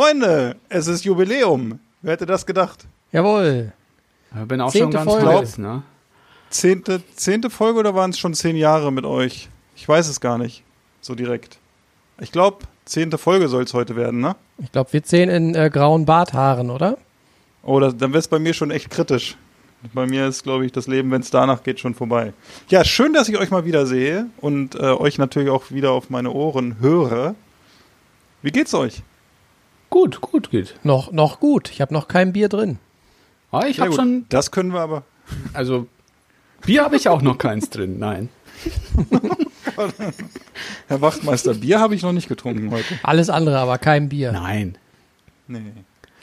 Freunde, es ist Jubiläum. Wer hätte das gedacht? Jawohl. Ich bin auch Zehnte schon ganz Folge. heiß, ne? Zehnte, zehnte Folge oder waren es schon zehn Jahre mit euch? Ich weiß es gar nicht. So direkt. Ich glaube, zehnte Folge soll es heute werden, ne? Ich glaube, wir zählen in äh, grauen Barthaaren, oder? Oder dann wäre es bei mir schon echt kritisch. Bei mir ist, glaube ich, das Leben, wenn es danach geht, schon vorbei. Ja, schön, dass ich euch mal wieder sehe und äh, euch natürlich auch wieder auf meine Ohren höre. Wie geht's euch? Gut, gut geht. Noch, noch gut. Ich habe noch kein Bier drin. Ah, ich habe schon, Das können wir aber. also Bier habe ich auch noch keins drin, nein. Herr Wachtmeister, Bier habe ich noch nicht getrunken heute. Alles andere, aber kein Bier. Nein. Nee.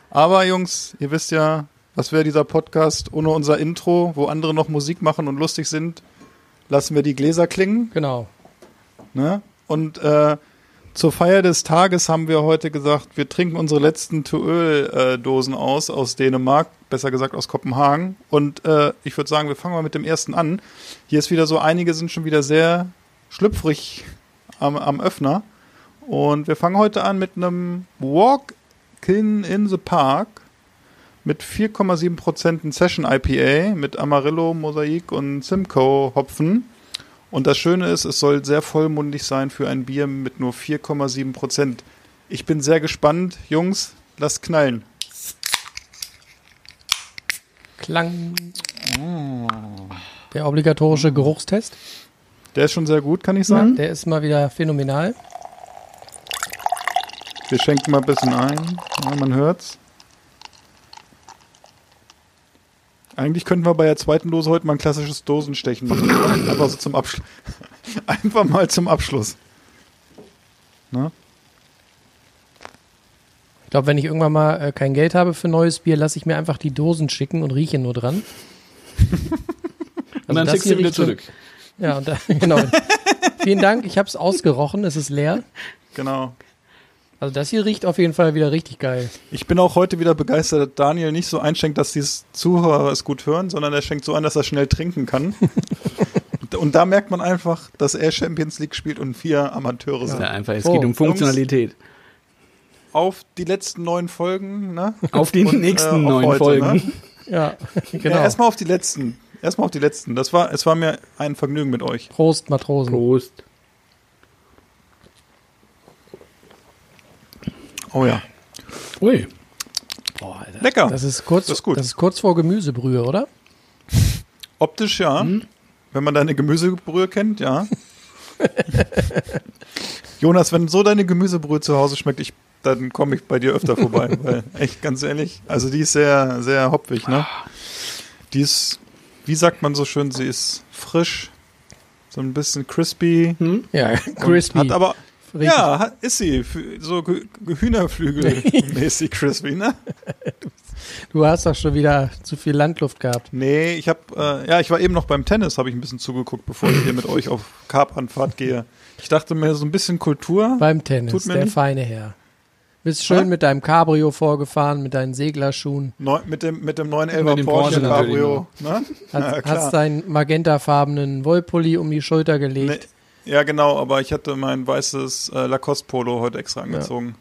Aber Jungs, ihr wisst ja, was wäre dieser Podcast ohne unser Intro, wo andere noch Musik machen und lustig sind? Lassen wir die Gläser klingen. Genau. Ne? Und äh, zur Feier des Tages haben wir heute gesagt, wir trinken unsere letzten Tuöl-Dosen aus, aus Dänemark, besser gesagt aus Kopenhagen. Und äh, ich würde sagen, wir fangen mal mit dem ersten an. Hier ist wieder so, einige sind schon wieder sehr schlüpfrig am, am Öffner. Und wir fangen heute an mit einem Walk-in in the Park mit 4,7% Session IPA mit Amarillo, Mosaik und Simcoe Hopfen. Und das Schöne ist, es soll sehr vollmundig sein für ein Bier mit nur 4,7 Prozent. Ich bin sehr gespannt. Jungs, lasst knallen. Klang. Der obligatorische Geruchstest. Der ist schon sehr gut, kann ich sagen. Der ist mal wieder phänomenal. Wir schenken mal ein bisschen ein. Ja, man hört's. Eigentlich könnten wir bei der zweiten Dose heute mal ein klassisches Dosenstechen machen. Einfach so zum Abschluss. Einfach mal zum Abschluss. Ne? Ich glaube, wenn ich irgendwann mal äh, kein Geld habe für neues Bier, lasse ich mir einfach die Dosen schicken und rieche nur dran. Und dann das schickst du wieder zurück. Ja, und da, genau. Vielen Dank, ich habe es ausgerochen, es ist leer. Genau. Also das hier riecht auf jeden Fall wieder richtig geil. Ich bin auch heute wieder begeistert, dass Daniel nicht so einschenkt, dass die Zuhörer es gut hören, sondern er schenkt so an, dass er schnell trinken kann. und da merkt man einfach, dass er Champions League spielt und vier Amateure sind. Ja, einfach, es Oh, geht um Funktionalität. Auf die letzten neun Folgen, ne? Auf die Und, nächsten äh, auf neun heute, Folgen. Ne? Ja, genau. Ja, erstmal auf die letzten. Erstmal auf die letzten. Das war, es war mir ein Vergnügen mit euch. Prost, Matrosen. Prost. Oh ja. Ui. Boah, Alter. Lecker. Das ist kurz, Das ist gut. Das ist kurz vor Gemüsebrühe, oder? Optisch ja. Hm? Wenn man deine Gemüsebrühe kennt, ja. Jonas, wenn so deine Gemüsebrühe zu Hause schmeckt, ich, dann komme ich bei dir öfter vorbei. weil, echt, ganz ehrlich, also die ist sehr, sehr hopfig, ne? Die ist, wie sagt man so schön, sie ist frisch, so ein bisschen crispy. Ja, und crispy. Hat aber, Richtig. ja, ist sie. So Ge- Hühnerflügel-mäßig crispy, ne? Du hast doch schon wieder zu viel Landluft gehabt. Nee, ich habe, äh, ja, ich war eben noch beim Tennis, habe ich ein bisschen zugeguckt, bevor ich hier mit euch auf Karpanfahrt gehe. Ich dachte mir, so ein bisschen Kultur. Beim Tennis, Tut mir der nicht- feine Herr. Bist schön Hä? mit deinem Cabrio vorgefahren, mit deinen Seglerschuhen. Neu, mit dem mit dem neuen Mit 11er dem Porsche Porsche Cabrio, ne? Hast, Ja, hast deinen magentafarbenen Wollpulli um die Schulter gelegt. Nee, ja, genau, aber ich hatte mein weißes äh, Lacoste Polo heute extra angezogen.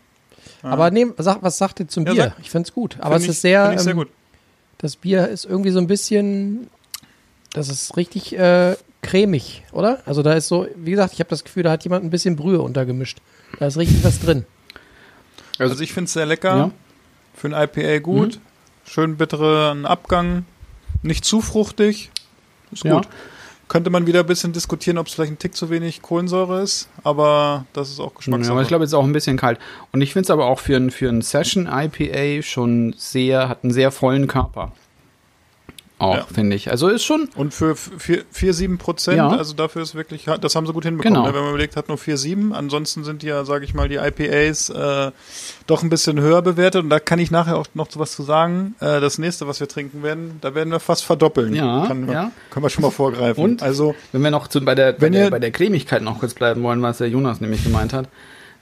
Aber nee, sag, was sagt ihr zum Ja, Bier? sag. ich find's gut. Aber Find es ich- ist sehr, ich sehr ähm, gut. das Bier ist irgendwie so ein bisschen, das ist richtig äh, cremig, oder? Also da ist so, wie gesagt, ich habe das Gefühl, da hat jemand ein bisschen Brühe untergemischt. Da ist richtig was drin. Also ich finde es sehr lecker. Ja. Für ein IPA gut. Schön bitteren Abgang. Nicht zu fruchtig. Ist Ja. gut. Könnte man wieder ein bisschen diskutieren, ob es vielleicht ein Tick zu wenig Kohlensäure ist, aber das ist auch Ja, Geschmackssache. aber ich glaube, es ist auch ein bisschen kalt. Und ich finde es aber auch für ein, für ein Session IPA schon sehr, hat einen sehr vollen Körper. Auch, Ja. finde ich. Also ist schon, Und für 4,7 Prozent, Ja. also dafür ist wirklich, das haben sie gut hinbekommen. Genau. Ne? Wenn man überlegt, hat nur 4,7. Ansonsten sind ja, sage ich mal, die IPAs äh, doch ein bisschen höher bewertet. Und da kann ich nachher auch noch was zu sagen. Äh, das nächste, was wir trinken werden, da werden wir fast verdoppeln. Ja, Kann, ja. Können wir schon mal vorgreifen. Und? Also, wenn wir noch zu, bei, der, bei, der, bei der Cremigkeit noch kurz bleiben wollen, was der Jonas nämlich gemeint hat,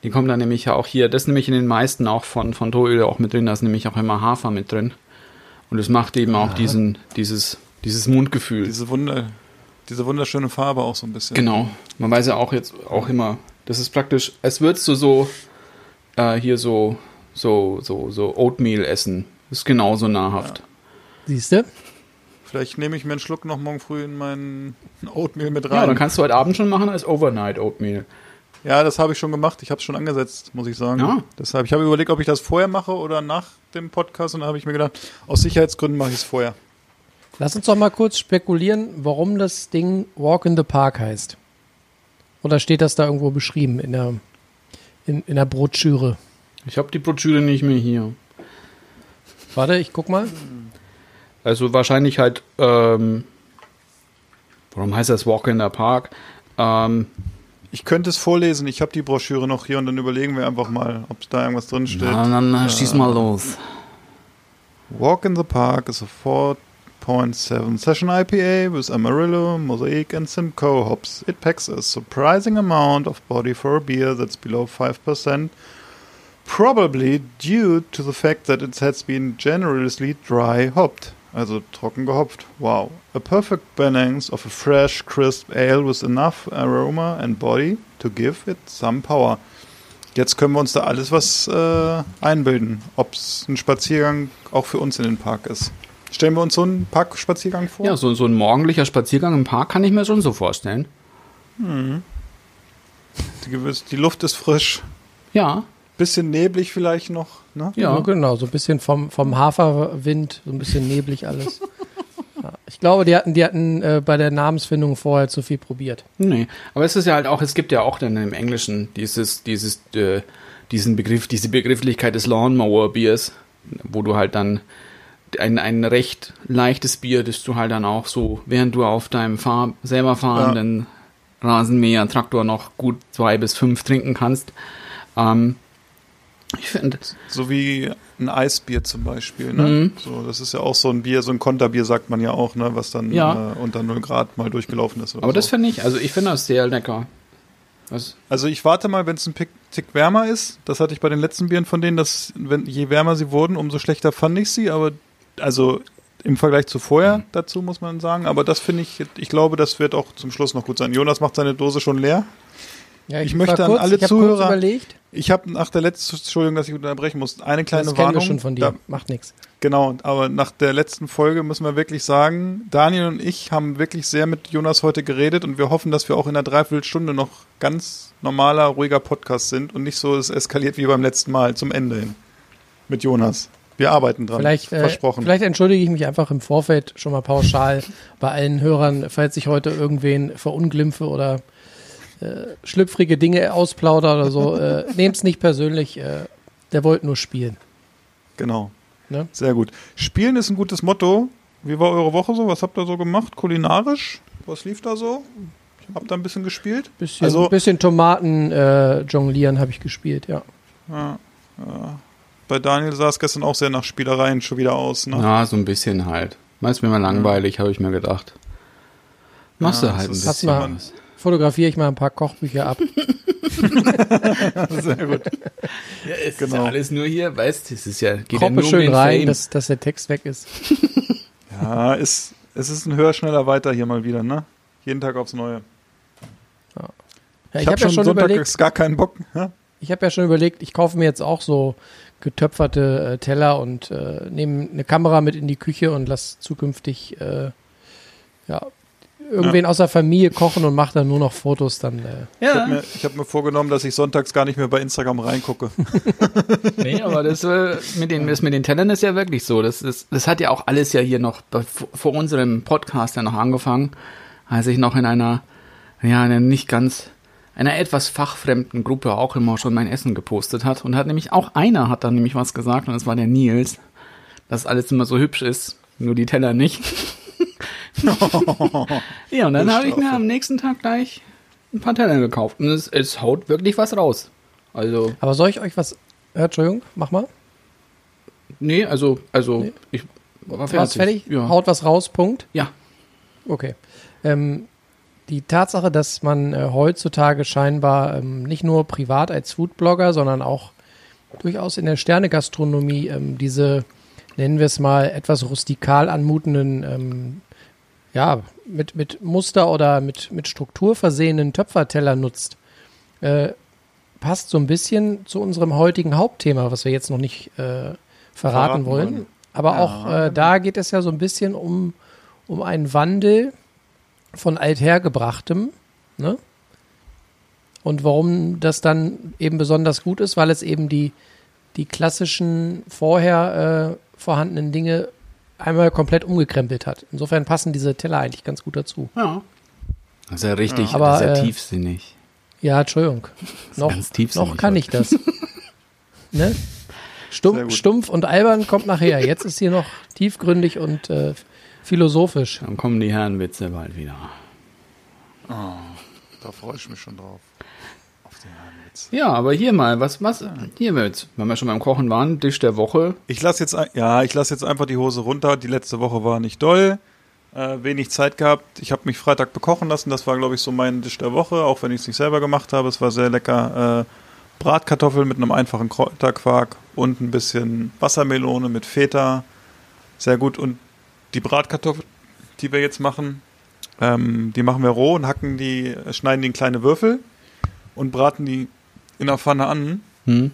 die kommt dann nämlich ja auch hier, das ist nämlich in den meisten auch von, von Toöl auch mit drin, da ist nämlich auch immer Hafer mit drin. Und es macht eben auch diesen, dieses, dieses Mundgefühl. diese, Wunder, diese wunderschöne Farbe auch so ein bisschen. Genau. Man weiß ja auch jetzt auch immer, das ist praktisch, als würdest du so äh, hier so, so, so, so Oatmeal essen. Ist genauso nahrhaft. Siehst du? Vielleicht nehme ich mir einen Schluck noch morgen früh in meinen Oatmeal mit Ja, rein. dann kannst du heute Abend schon machen als Overnight Oatmeal. Ja, das habe ich schon gemacht. Ich habe es schon angesetzt, muss ich sagen. Ja. Deshalb, ich habe überlegt, ob ich das vorher mache oder nach dem Podcast. Und dann habe ich mir gedacht, aus Sicherheitsgründen mache ich es vorher. Lass uns doch mal kurz spekulieren, warum das Ding Walk in the Park heißt. Oder steht das da irgendwo beschrieben in der, in, in der Broschüre? Ich habe die Broschüre nicht mehr hier. Warte, ich guck mal. Also wahrscheinlich halt, ähm, warum heißt das Walk in the Park? Ähm, Ich könnte es vorlesen. Ich habe die Broschüre noch hier und dann überlegen wir einfach mal, ob da irgendwas drin steht. na, na, na, schieß mal los. Walk in the Park is a 4.7 session IPA with Amarillo, Mosaic, and Simcoe hops. It packs a surprising amount of body for a beer that's below 5%, probably due to the fact that it has been generously dry hopped. Also trocken gehopft. Wow. A perfect balance of a fresh, crisp ale with enough aroma and body to give it some power. Jetzt können wir uns da alles was äh, einbilden, ob es ein Spaziergang auch für uns in den Park ist. Stellen wir uns so einen Parkspaziergang vor? Ja, so, so ein morgendlicher Spaziergang im Park kann ich mir schon so vorstellen. Die, gewiss- die Luft ist frisch, Ja, bisschen neblig vielleicht noch. Ne? Ja, ja. genau, so ein bisschen vom, vom Haferwind, so ein bisschen neblig alles. Ja, ich glaube, die hatten, die hatten äh, bei der Namensfindung vorher zu viel probiert. Nee, aber es ist ja halt auch, es gibt ja auch dann im Englischen dieses, dieses, äh, diesen Begriff, diese Begrifflichkeit des Lawnmower Biers, wo du halt dann ein, ein recht leichtes Bier, das du halt dann auch so, während du auf deinem Fahr selber fahrenden Rasenmäher, Traktor noch gut zwei bis fünf trinken kannst. Ähm, ich finde, So wie ein Eisbier zum Beispiel. Ne? Mhm. So, das ist ja auch so ein Bier, so ein Konterbier sagt man ja auch, ne? was dann Ja. äh, unter 0 Grad mal durchgelaufen ist. Oder aber so. das finde ich, also ich finde das sehr lecker. Das, Also ich warte mal, wenn es ein Pick- Tick wärmer ist. Das hatte ich bei den letzten Bieren von denen, dass wenn, je wärmer sie wurden, umso schlechter fand ich sie. Aber also im Vergleich zu vorher Mhm. dazu muss man sagen. Aber das finde ich, ich glaube, das wird auch zum Schluss noch gut sein. Jonas macht seine Dose schon leer. Ja, Ich war möchte an kurz, alle ich hab kurz Zuhörer- überlegt, Ich habe nach der letzten, Entschuldigung, dass ich unterbrechen muss, eine kleine das Warnung. wir schon von dir. Da, Macht nichts. Genau, aber nach der letzten Folge müssen wir wirklich sagen, Daniel und ich haben wirklich sehr mit Jonas heute geredet und wir hoffen, dass wir auch in einer Dreiviertelstunde noch ganz normaler, ruhiger Podcast sind und nicht so es eskaliert wie beim letzten Mal zum Ende hin. Mit Jonas. Wir arbeiten dran. Vielleicht, äh, Versprochen. vielleicht entschuldige ich mich einfach im Vorfeld schon mal pauschal bei allen Hörern, falls ich heute irgendwen verunglimpfe oder äh, schlüpfrige Dinge ausplauder oder so. Äh, Nehmt's nicht persönlich, äh, der wollte nur spielen. Genau. Ne? Sehr gut. Spielen ist ein gutes Motto. Wie war eure Woche so? Was habt ihr so gemacht? Kulinarisch? Was lief da so? Habt ihr ein bisschen gespielt? Bisschen, Also- bisschen Tomaten äh, jonglieren habe ich gespielt, ja. Ja, ja. Bei Daniel sah es gestern auch sehr nach Spielereien schon wieder aus. Ne? ja, so ein bisschen halt. Meist mir mal langweilig, habe ich mir gedacht. Machst Ja, du halt ein bisschen mal- was. Fotografiere ich mal ein paar Kochbücher ab. Sehr gut. Ja, es ist Genau. ja alles nur hier, weißt du, es ist ja, geht ja Kroppe nur schön rein, Fame. dass, dass der Text weg ist. Ja, ist, es ist ein höher, schneller, weiter hier mal wieder, ne? Jeden Tag aufs Neue. Ja, Ich, habe ja schon schon Sonntag überlegt, gar keinen Bock. Ja? ich habe ja schon überlegt, ich kaufe mir jetzt auch so getöpferte äh, Teller und äh, nehme eine Kamera mit in die Küche und lass zukünftig äh, ja, irgendwen aus der Familie kochen und mache dann nur noch Fotos dann. Äh. Ich habe Ja, mir, ich hab mir vorgenommen, dass ich sonntags gar nicht mehr bei Instagram reingucke. nee, aber das, äh, mit den, das mit den Tellern ist ja wirklich so. Das, ist, das hat ja auch alles ja hier noch vor unserem Podcast ja noch angefangen, als ich noch in einer, ja, einer nicht ganz, einer etwas fachfremden Gruppe auch immer schon mein Essen gepostet hat. Und hat nämlich auch einer hat dann nämlich was gesagt und das war der Nils, dass alles immer so hübsch ist, nur die Teller nicht. ja, und dann habe ich mir am nächsten Tag gleich ein paar Teller gekauft. Und es, es haut wirklich was raus. Also, Aber soll ich euch was. Ja, Entschuldigung, mach mal. nee, also, also, Nee. ich war War's fertig. fertig? Ja. Haut was raus, Punkt. ja. Okay. Ähm, die Tatsache, dass man äh, heutzutage scheinbar ähm, nicht nur privat als Foodblogger, sondern auch durchaus in der Sternegastronomie ähm, diese, nennen wir es mal, etwas rustikal anmutenden, ähm, ja, mit, mit Muster oder mit, mit Struktur versehenen Töpferteller nutzt, äh, passt so ein bisschen zu unserem heutigen Hauptthema, was wir jetzt noch nicht äh, verraten, Verraten wollen. wollen. Aber Ja, auch äh, da geht es ja so ein bisschen um, um einen Wandel von althergebrachtem. Ne? Und warum das dann eben besonders gut ist, weil es eben die, die klassischen vorher äh, vorhandenen Dinge einmal komplett umgekrempelt hat. Insofern passen diese Teller eigentlich ganz gut dazu. Ja. Das ist ja richtig, Aber, das ist ja äh, tiefsinnig. Ja, Entschuldigung. Noch, ganz tiefsinnig noch kann heute. ich das. ne? Stumpf, stumpf und albern kommt nachher. Jetzt ist hier noch tiefgründig und äh, philosophisch. Dann kommen die Herrenwitze bald wieder. Da freue ich mich schon drauf. Herrenwitz. Ja, aber hier mal, was, was, hier mit, wenn wir schon beim Kochen waren, Tisch der Woche. Ich lasse jetzt, ja, ich lasse jetzt einfach die Hose runter. Die letzte Woche war nicht doll. Äh, wenig Zeit gehabt. Ich habe mich Freitag bekochen lassen. Das war, glaube ich, so mein Dish der Woche, auch wenn ich es nicht selber gemacht habe. Es war sehr lecker. Äh, Bratkartoffeln mit einem einfachen Kräuterquark und ein bisschen Wassermelone mit Feta. Sehr gut. Und die Bratkartoffeln, die wir jetzt machen, ähm, die machen wir roh und hacken die, schneiden die in kleine Würfel und braten die in der Pfanne an. Hm?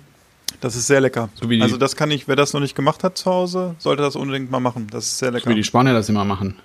Das ist sehr lecker. So also das kann ich, wer das noch nicht gemacht hat zu Hause, sollte das unbedingt mal machen. Das ist sehr So lecker. wie die Spanier das immer machen.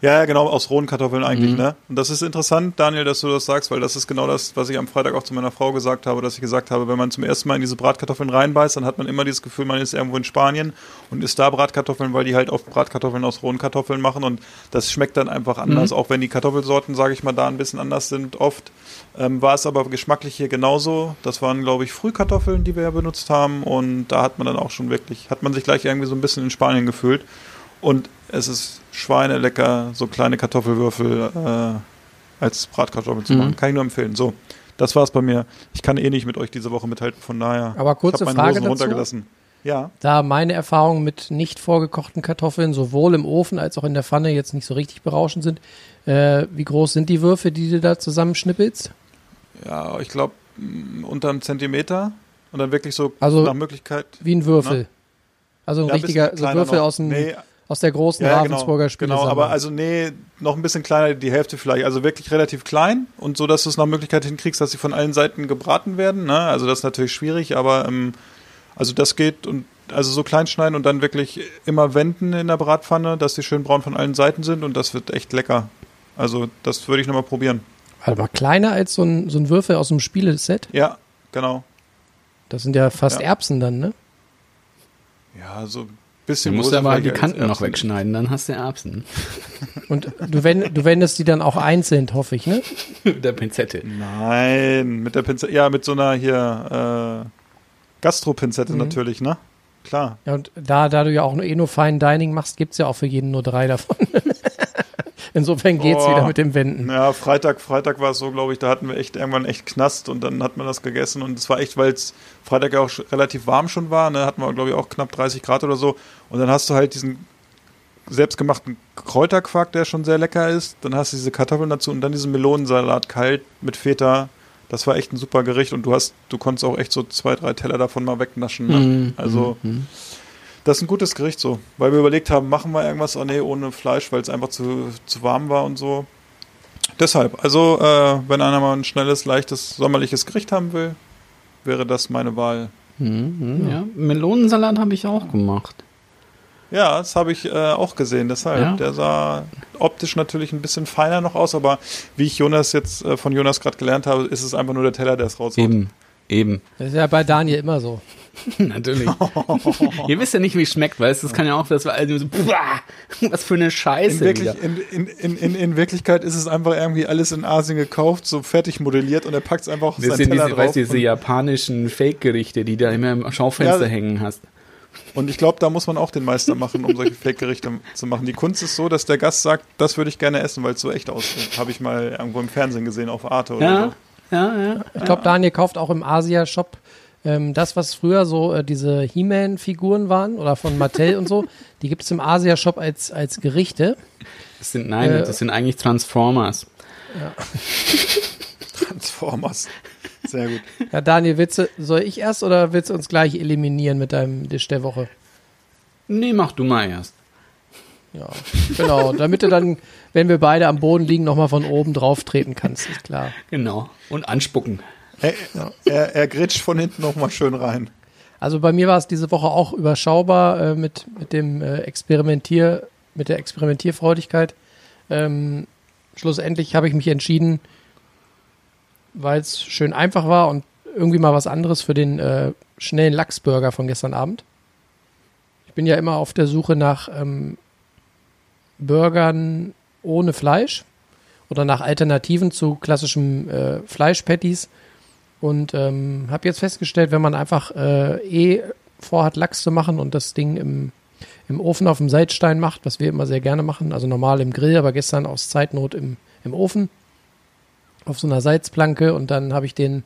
Ja, ja, genau, aus rohen Kartoffeln eigentlich, Mhm. ne? Und das ist interessant, Daniel, dass du das sagst, weil das ist genau das, was ich am Freitag auch zu meiner Frau gesagt habe, dass ich gesagt habe, wenn man zum ersten Mal in diese Bratkartoffeln reinbeißt, dann hat man immer dieses Gefühl, man ist irgendwo in Spanien und isst da Bratkartoffeln, weil die halt oft Bratkartoffeln aus rohen Kartoffeln machen und das schmeckt dann einfach anders, auch wenn die Kartoffelsorten, sage ich mal, da ein bisschen anders sind oft. Ähm, war es aber geschmacklich hier genauso. Das waren, glaube ich, Frühkartoffeln, die wir ja benutzt haben und da hat man dann auch schon wirklich, hat man sich gleich irgendwie so ein bisschen in Spanien gefühlt. Und es ist schweinelecker, so kleine Kartoffelwürfel äh, als Bratkartoffeln zu Mhm. machen. Kann ich nur empfehlen. So, das war's bei mir. Ich kann eh nicht mit euch diese Woche mithalten, von daher. Aber kurze ich meine Frage Hosen dazu. runtergelassen. Ja, Da meine Erfahrungen mit nicht vorgekochten Kartoffeln sowohl im Ofen als auch in der Pfanne jetzt nicht so richtig berauschend sind, äh, wie groß sind die Würfe, die du da zusammenschnippelst? ja, ich glaube unter einem Zentimeter und dann wirklich so Also- nach Möglichkeit. Wie ein Würfel. Also ein Ja, ein richtiger bisschen so Würfel noch. aus, dem, Nee, aus der großen ja, Ravensburger genau, genau, aber also nee, noch ein bisschen kleiner, die Hälfte vielleicht, also wirklich relativ klein und so, dass du es nach Möglichkeit hinkriegst, dass sie von allen Seiten gebraten werden, ne? Also das ist natürlich schwierig, aber ähm, also das geht und also so klein schneiden und dann wirklich immer wenden in der Bratpfanne, dass die schön braun von allen Seiten sind und das wird echt lecker. Also das würde ich nochmal probieren. Warte mal, kleiner als so ein, so ein Würfel aus einem Spieleset? Ja, genau. Das sind ja fast Ja. Erbsen dann, ne? Ja, so ein Du bisschen. musst aber die vielleicht als Kanten noch wegschneiden, dann hast du Erbsen. Und du, wend, du wendest die dann auch einzeln, hoffe ich, ne? Mit der Pinzette. Nein, mit der Pinzette, ja, mit so einer hier äh, Gastropinzette Mhm. natürlich, ne? Klar. Ja, und da, da du ja auch nur eh nur Fine Dining machst, gibt's ja auch für jeden nur drei davon. Insofern geht's Oh. wieder mit dem Wenden. Ja, Freitag, Freitag war es so, glaube ich, da hatten wir echt irgendwann echt Knast und dann hat man das gegessen und es war echt, weil es Freitag ja auch relativ warm schon war, ne, hatten wir, glaube ich, auch knapp 30 Grad oder so und dann hast du halt diesen selbstgemachten Kräuterquark, der schon sehr lecker ist, dann hast du diese Kartoffeln dazu und dann diesen Melonensalat kalt mit Feta, das war echt ein super Gericht und du hast, du konntest auch echt so zwei, drei Teller davon mal wegnaschen, ne? Mhm, also mhm. Das ist ein gutes Gericht so, weil wir überlegt haben, machen wir irgendwas, oh nee, ohne Fleisch, weil es einfach zu, zu warm war und so. Deshalb, also äh, wenn einer mal ein schnelles, leichtes, sommerliches Gericht haben will, wäre das meine Wahl. Mhm, mhm, ja. Melonensalat habe ich auch gemacht. Ja, das habe ich äh, auch gesehen, deshalb. Ja. Der sah optisch natürlich ein bisschen feiner noch aus, aber wie ich Jonas jetzt äh, von Jonas gerade gelernt habe, ist es einfach nur der Teller, der es raushaut. Eben, eben. Das ist ja bei Daniel immer so. Natürlich. Ihr wisst ja nicht, wie es schmeckt, weißt du? Das kann ja auch, das war also so, was für eine In, Scheiße. wirklich, wieder. in, in, in, in, in Wirklichkeit ist es einfach irgendwie alles in Asien gekauft, so fertig modelliert und er packt es einfach auf seinen sind Teller diese, drauf. weißt, diese japanischen Fake-Gerichte, die du immer im Schaufenster Ja. hängen hast. Und ich glaube, da muss man auch den Meister machen, um solche Fake-Gerichte zu machen. Die Kunst ist so, dass der Gast sagt, das würde ich gerne essen, weil es so echt aussieht. Habe ich mal irgendwo im Fernsehen gesehen, auf Arte oder Ja, so. Ja, ja. Ich glaube, Daniel kauft auch im Asia-Shop ähm, das, was früher so äh, diese He-Man-Figuren waren oder von Mattel und so. Die gibt es im Asia-Shop als, als Gerichte. Das sind, nein, Äh, das sind eigentlich Transformers. Transformers. Sehr gut. Ja, Daniel, willst du, soll ich erst oder willst du uns gleich eliminieren mit deinem Dish der Woche? Nee, mach du mal erst. Ja, genau. Damit du dann, wenn wir beide am Boden liegen, nochmal von oben drauf treten kannst, ist klar. Genau. Und anspucken. Er, er, er grätscht von hinten nochmal schön rein. Also bei mir war es diese Woche auch überschaubar äh, mit, mit dem äh, Experimentier, mit der Experimentierfreudigkeit. Ähm, schlussendlich habe ich mich entschieden, weil es schön einfach war und irgendwie mal was anderes für den äh, schnellen Lachsburger von gestern Abend. Ich bin ja immer auf der Suche nach ähm, Burgern ohne Fleisch oder nach Alternativen zu klassischem äh, Fleischpatties. Und ähm, habe jetzt festgestellt, wenn man einfach äh, eh vorhat, Lachs zu machen und das Ding im, im Ofen auf dem Seitstein macht, was wir immer sehr gerne machen, also normal im Grill, aber gestern aus Zeitnot im, im Ofen, auf so einer Salzplanke und dann habe ich den,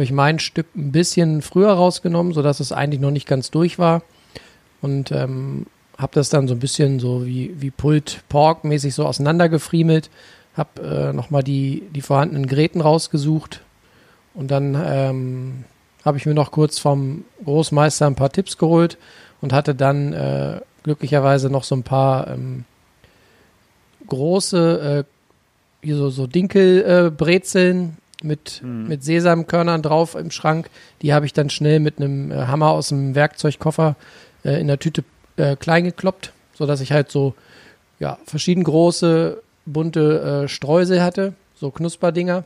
ich mein Stück ein bisschen früher rausgenommen, sodass es eigentlich noch nicht ganz durch war und ähm, habe das dann so ein bisschen so wie, wie Pulled Pork mäßig so auseinandergefriemelt, habe äh, nochmal die, die vorhandenen Gräten rausgesucht und dann ähm, habe ich mir noch kurz vom Großmeister ein paar Tipps geholt und hatte dann äh, glücklicherweise noch so ein paar ähm, große, äh, hier so, so Dinkelbrezeln äh, mit, mit Sesamkörnern drauf im Schrank. Die habe ich dann schnell mit einem äh, Hammer aus dem Werkzeugkoffer äh, in der Tüte äh, klein gekloppt, sodass ich halt so ja, verschieden große, bunte äh, Streusel hatte, so Knusperdinger.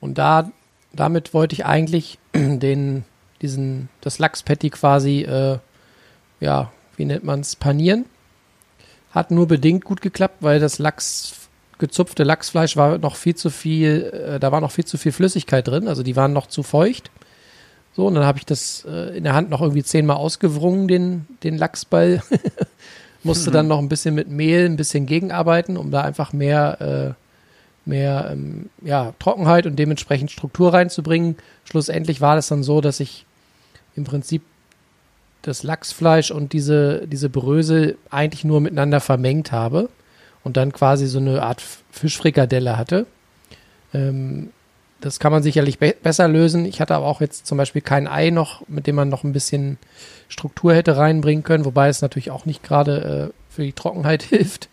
Und da, damit wollte ich eigentlich den, diesen, das Lachspatty quasi, äh, ja, wie nennt man es, panieren. Hat nur bedingt gut geklappt, weil das Lachs, gezupfte Lachsfleisch war noch viel zu viel, äh, da war noch viel zu viel Flüssigkeit drin, also die waren noch zu feucht. So, und dann habe ich das äh, in der Hand noch irgendwie zehnmal ausgewrungen, den, den Lachsball. Musste dann noch ein bisschen mit Mehl, ein bisschen gegenarbeiten, um da einfach mehr, äh, mehr ähm, ja, Trockenheit und dementsprechend Struktur reinzubringen. Schlussendlich war das dann so, dass ich im Prinzip das Lachsfleisch und diese, diese Brösel eigentlich nur miteinander vermengt habe und dann quasi so eine Art Fischfrikadelle hatte. Ähm, das kann man sicherlich be besser lösen. Ich hatte aber auch jetzt zum Beispiel kein Ei noch, mit dem man noch ein bisschen Struktur hätte reinbringen können, wobei es natürlich auch nicht gerade äh, für die Trockenheit hilft.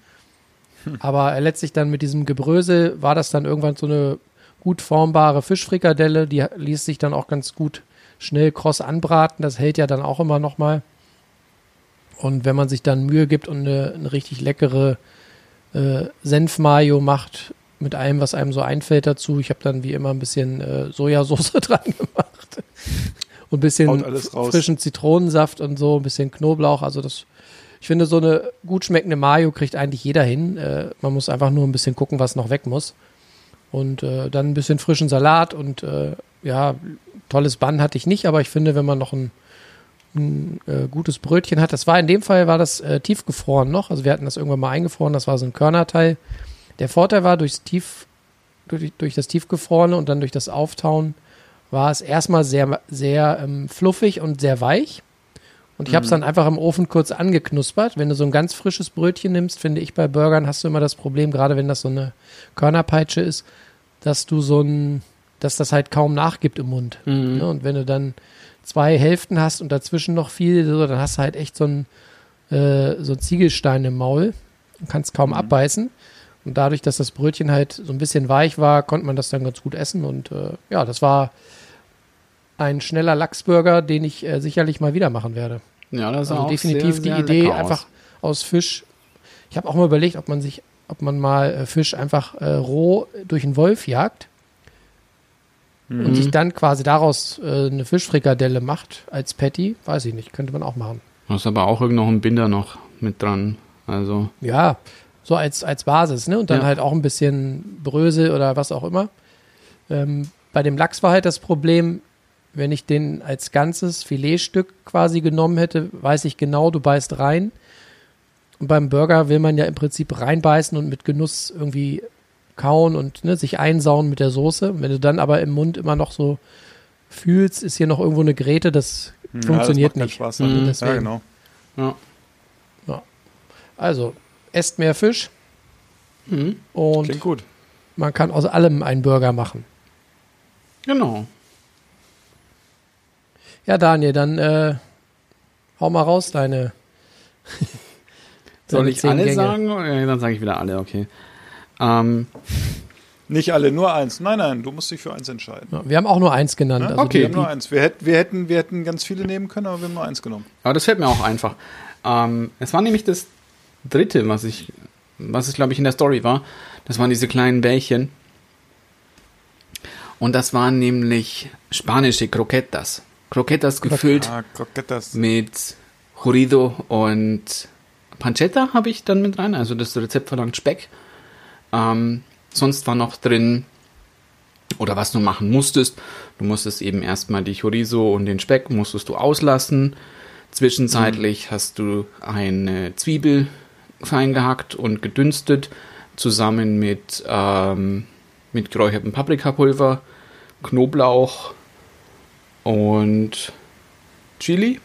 Aber äh, letztlich dann mit diesem Gebrösel war das dann irgendwann so eine gut formbare Fischfrikadelle. Die ließ sich dann auch ganz gut schnell kross anbraten. Das hält ja dann auch immer noch mal. Und wenn man sich dann Mühe gibt und eine, eine richtig leckere äh, Senfmayo macht, mit allem, was einem so einfällt dazu. Ich habe dann wie immer ein bisschen äh, Sojasauce dran gemacht. Und ein bisschen frischen Zitronensaft und so, ein bisschen Knoblauch. Also das, ich finde, so eine gut schmeckende Mayo kriegt eigentlich jeder hin. Äh, man muss einfach nur ein bisschen gucken, was noch weg muss. Und äh, dann ein bisschen frischen Salat und äh, ja, tolles Bann hatte ich nicht, aber ich finde, wenn man noch ein, ein äh, gutes Brötchen hat, das war in dem Fall, war das äh, tiefgefroren noch. Also wir hatten das irgendwann mal eingefroren, das war so ein Körnerteil. Der Vorteil war, durchs Tief, durch, durch das Tiefgefrorene und dann durch das Auftauen war es erstmal sehr, sehr ähm, fluffig und sehr weich. Und ich habe es dann einfach im Ofen kurz angeknuspert. Wenn du so ein ganz frisches Brötchen nimmst, finde ich bei Burgern hast du immer das Problem, gerade wenn das so eine Körnerpeitsche ist, dass du so ein, dass das halt kaum nachgibt im Mund. Ne? Und wenn du dann zwei Hälften hast und dazwischen noch viel, so, dann hast du halt echt so ein, äh, so ein Ziegelstein im Maul und kannst kaum abbeißen. Und dadurch, dass das Brötchen halt so ein bisschen weich war, konnte man das dann ganz gut essen. Und äh, ja, das war ein schneller Lachsburger, den ich äh, sicherlich mal wieder machen werde. Ja, das ist Also auch definitiv sehr, die sehr Idee, lecker aus. einfach aus Fisch. Ich habe auch mal überlegt, ob man sich, ob man mal äh, Fisch einfach äh, roh durch einen Wolf jagt Mhm. und sich dann quasi daraus äh, eine Fischfrikadelle macht als Patty. Weiß ich nicht, könnte man auch machen. Da ist aber auch irgend noch ein Binder noch mit dran. Also, Ja, so als, als Basis, ne? Und dann Ja. halt auch ein bisschen Brösel oder was auch immer. Ähm, bei dem Lachs war halt das Problem, wenn ich den als ganzes Filetstück quasi genommen hätte, weiß ich genau, du beißt rein. Und beim Burger will man ja im Prinzip reinbeißen und mit Genuss irgendwie kauen und ne, sich einsauen mit der Soße. Und wenn du dann aber im Mund immer noch so fühlst, ist hier noch irgendwo eine Gräte, das funktioniert ja, das nicht. Spaß, Also ja, deswegen- genau. Ja. Also, esst mehr Fisch Mhm. und Klingt gut. man kann aus allem einen Burger machen. Genau. Ja, Daniel, dann äh, hau mal raus deine. Soll ich zehn alle Gänge. sagen? Ja, dann sage ich wieder alle, okay. Ähm, Nicht alle, nur eins. Nein, nein, du musst dich für eins entscheiden. Ja, wir haben auch nur eins genannt. Ja? Also Okay. Wir haben nur eins. Wir, hätten, wir, hätten, wir hätten ganz viele nehmen können, aber wir haben nur eins genommen. aber das fällt mir auch einfach. Ähm, es war nämlich das dritte, was ich, was es glaube ich in der Story war. Das waren diese kleinen Bällchen. Und das waren nämlich spanische Croquetas. Croquetas gefüllt Ah, Croquetas. mit Chorizo und Pancetta habe ich dann mit rein. Also das Rezept verlangt Speck. Ähm, sonst war noch drin, oder was du machen musstest, du musstest eben erstmal die Chorizo und den Speck musstest du auslassen. Zwischenzeitlich hast du eine Zwiebel fein gehackt und gedünstet, zusammen mit, ähm, mit geräuchertem Paprikapulver, Knoblauch und Chili.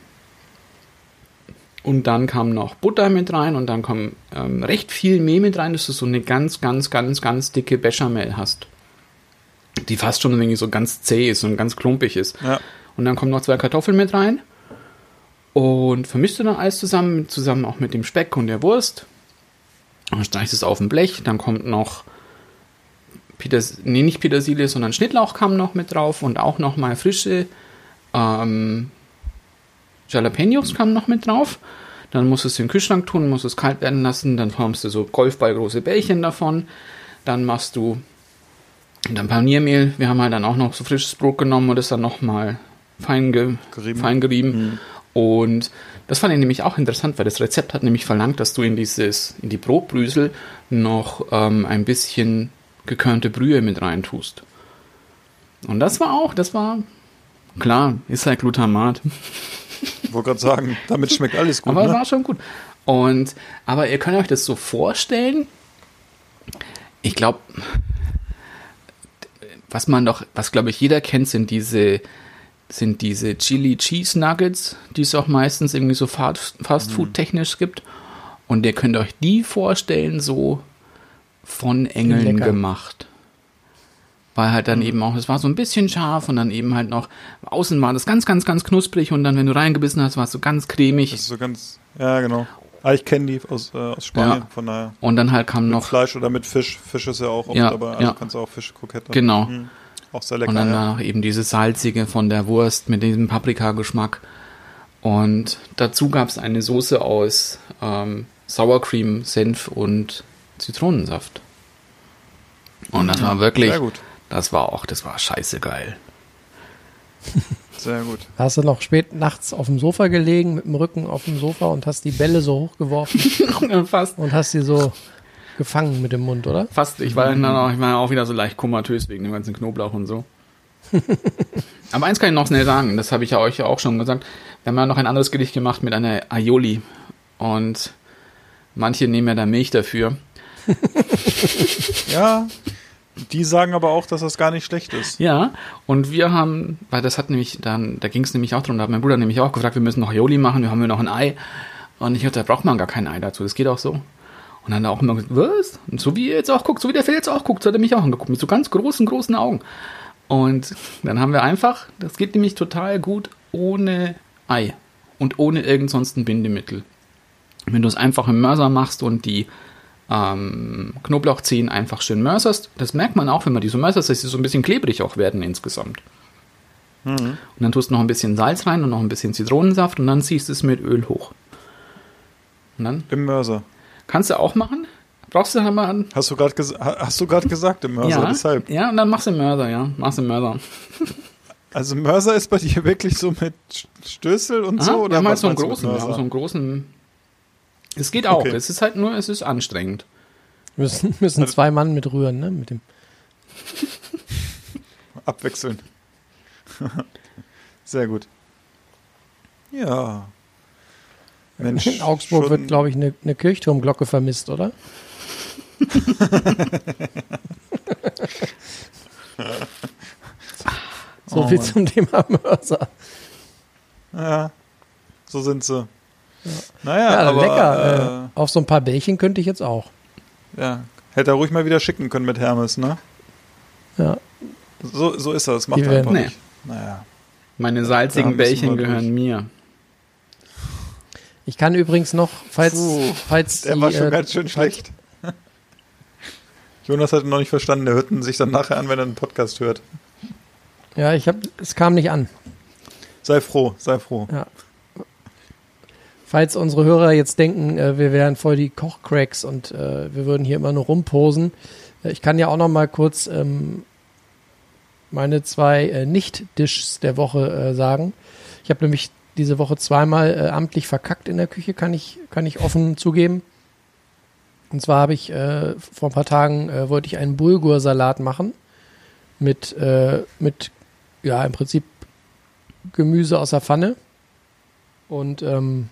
Und dann kam noch Butter mit rein und dann kam ähm, recht viel Mehl mit rein, dass du so eine ganz, ganz, ganz, ganz dicke Bechamel hast. Die fast schon irgendwie so ganz zäh ist und ganz klumpig ist. Ja. Und dann kommen noch zwei Kartoffeln mit rein. Und vermisst du dann alles zusammen, zusammen auch mit dem Speck und der Wurst. Dann streichst es auf dem Blech. Dann kommt noch Peters, nee, nicht Petersilie, sondern Schnittlauch kam noch mit drauf und auch noch mal frische ähm, Jalapenos kamen noch mit drauf. Dann musst du es in den Kühlschrank tun, musst es kalt werden lassen. Dann formst du so Golfballgroße Bällchen davon. Dann machst du dann Paniermehl. Wir haben halt dann auch noch so frisches Brot genommen und das dann nochmal fein, ge Gerieben. fein gerieben. Und das fand ich nämlich auch interessant, weil das Rezept hat nämlich verlangt, dass du in dieses, in die Brotbrüsel noch ähm, ein bisschen gekörnte Brühe mit rein tust. Und das war auch, das war klar, ist halt Glutamat. Ich wollte gerade sagen, damit schmeckt alles gut. aber es ne? war schon gut. Und, aber ihr könnt euch das so vorstellen. Ich glaube, was man doch, was glaube ich jeder kennt, sind diese, sind diese Chili Cheese Nuggets, die es auch meistens irgendwie so Fast, Fast Food technisch gibt. Und ihr könnt euch die vorstellen, so von Engeln Lecker. gemacht. Weil halt dann eben auch, es war so ein bisschen scharf und dann eben halt noch, außen war das ganz, ganz, ganz knusprig und dann, wenn du reingebissen hast, war es so ganz cremig. Das ist so ganz, ja genau. Ah, ich kenne die aus, äh, aus Spanien, Ja. von daher. Und dann halt kam Mit noch, Fleisch oder mit Fisch. Fisch ist ja auch oft Ja, dabei. Also ja. kannst du auch Fischkrokette. Genau. Mhm. Auch sehr lecker. und dann ja. noch eben dieses salzige von der Wurst mit diesem Paprikageschmack. Und dazu gab es eine Soße aus ähm, Sour Cream, Senf und Zitronensaft. Und das war wirklich, Sehr gut. das war auch, das war scheiße geil. Sehr gut. Hast du noch spät nachts auf dem Sofa gelegen, mit dem Rücken auf dem Sofa und hast die Bälle so hochgeworfen Fast. und hast sie so gefangen mit dem Mund, oder? Fast, ich war dann auch, ich war auch wieder so leicht komatös wegen dem ganzen Knoblauch und so. Aber eins kann ich noch schnell sagen, das habe ich ja euch ja auch schon gesagt. Wir haben ja noch ein anderes Gericht gemacht mit einer Aioli. Und manche nehmen ja da Milch dafür. Ja, die sagen aber auch, dass das gar nicht schlecht ist. Ja, und wir haben, weil das hat nämlich dann, da ging es nämlich auch drum, da hat mein Bruder nämlich auch gefragt, wir müssen noch Aioli machen, wir haben wir noch ein Ei. Und ich dachte, da braucht man gar kein Ei dazu, das geht auch so. Und dann auch immer gesagt, was? Und so wie ihr jetzt auch guckt, so wie der Phil jetzt auch guckt, so hat er mich auch angeguckt, mit so ganz großen, großen Augen. Und dann haben wir einfach, das geht nämlich total gut ohne Ei und ohne irgend sonst ein Bindemittel. Wenn du es einfach im Mörser machst und die ähm, Knoblauchzehen einfach schön mörserst, das merkt man auch, wenn man die so mörsert, dass sie so ein bisschen klebrig auch werden insgesamt. Und dann tust du noch ein bisschen Salz rein und noch ein bisschen Zitronensaft und dann ziehst du es mit Öl hoch. Und dann Im Mörser. Kannst du auch machen. Brauchst du dann mal einen Hast du gerade ges hast du gerade gesagt im Mörser, ja, deshalb. ja, und dann machst du Mörser, ja. Machst du Mörser. Also Mörser ist bei dir wirklich so mit Stößel und Aha, so wir oder haben halt was so einen großen, Mörser? so einen großen. Es geht auch. Okay. Es ist halt nur, es ist anstrengend. Müssen, müssen zwei Mann mit rühren, ne? Mit dem. Abwechseln. Sehr gut. Ja. Mensch, In Augsburg wird, glaube ich, eine, eine Kirchturmglocke vermisst, oder? so Oh viel Mann. zum Thema Mörser. Ja, so sind sie. Naja, Ja, aber lecker. Äh, auf so ein paar Bällchen könnte ich jetzt auch. Äh, ja, hätte er ruhig mal wieder schicken können mit Hermes, ne? Ja. So, so ist das. Macht Die er einfach werden- nicht. Naja. Meine salzigen Bällchen gehören durch. mir. Ich kann übrigens noch, falls, Puh, falls Der die, war schon äh, ganz schön schlecht. Jonas hat ihn noch nicht verstanden. Der hört ihn sich dann nachher an, wenn er einen Podcast hört. Ja, ich habe, es kam nicht an. Sei froh, sei froh. Falls unsere Hörer jetzt denken, äh, wir wären voll die Kochcracks und äh, wir würden hier immer nur rumposen. Äh, ich kann ja auch noch mal kurz ähm, meine zwei äh, Nicht-Dishes der Woche äh, sagen. Ich habe nämlich diese Woche zweimal äh, amtlich verkackt in der Küche, kann ich, kann ich offen zugeben. Und zwar habe ich äh, vor ein paar Tagen äh, wollte ich einen Bulgursalat machen mit, äh, mit ja im Prinzip Gemüse aus der Pfanne. Und ähm,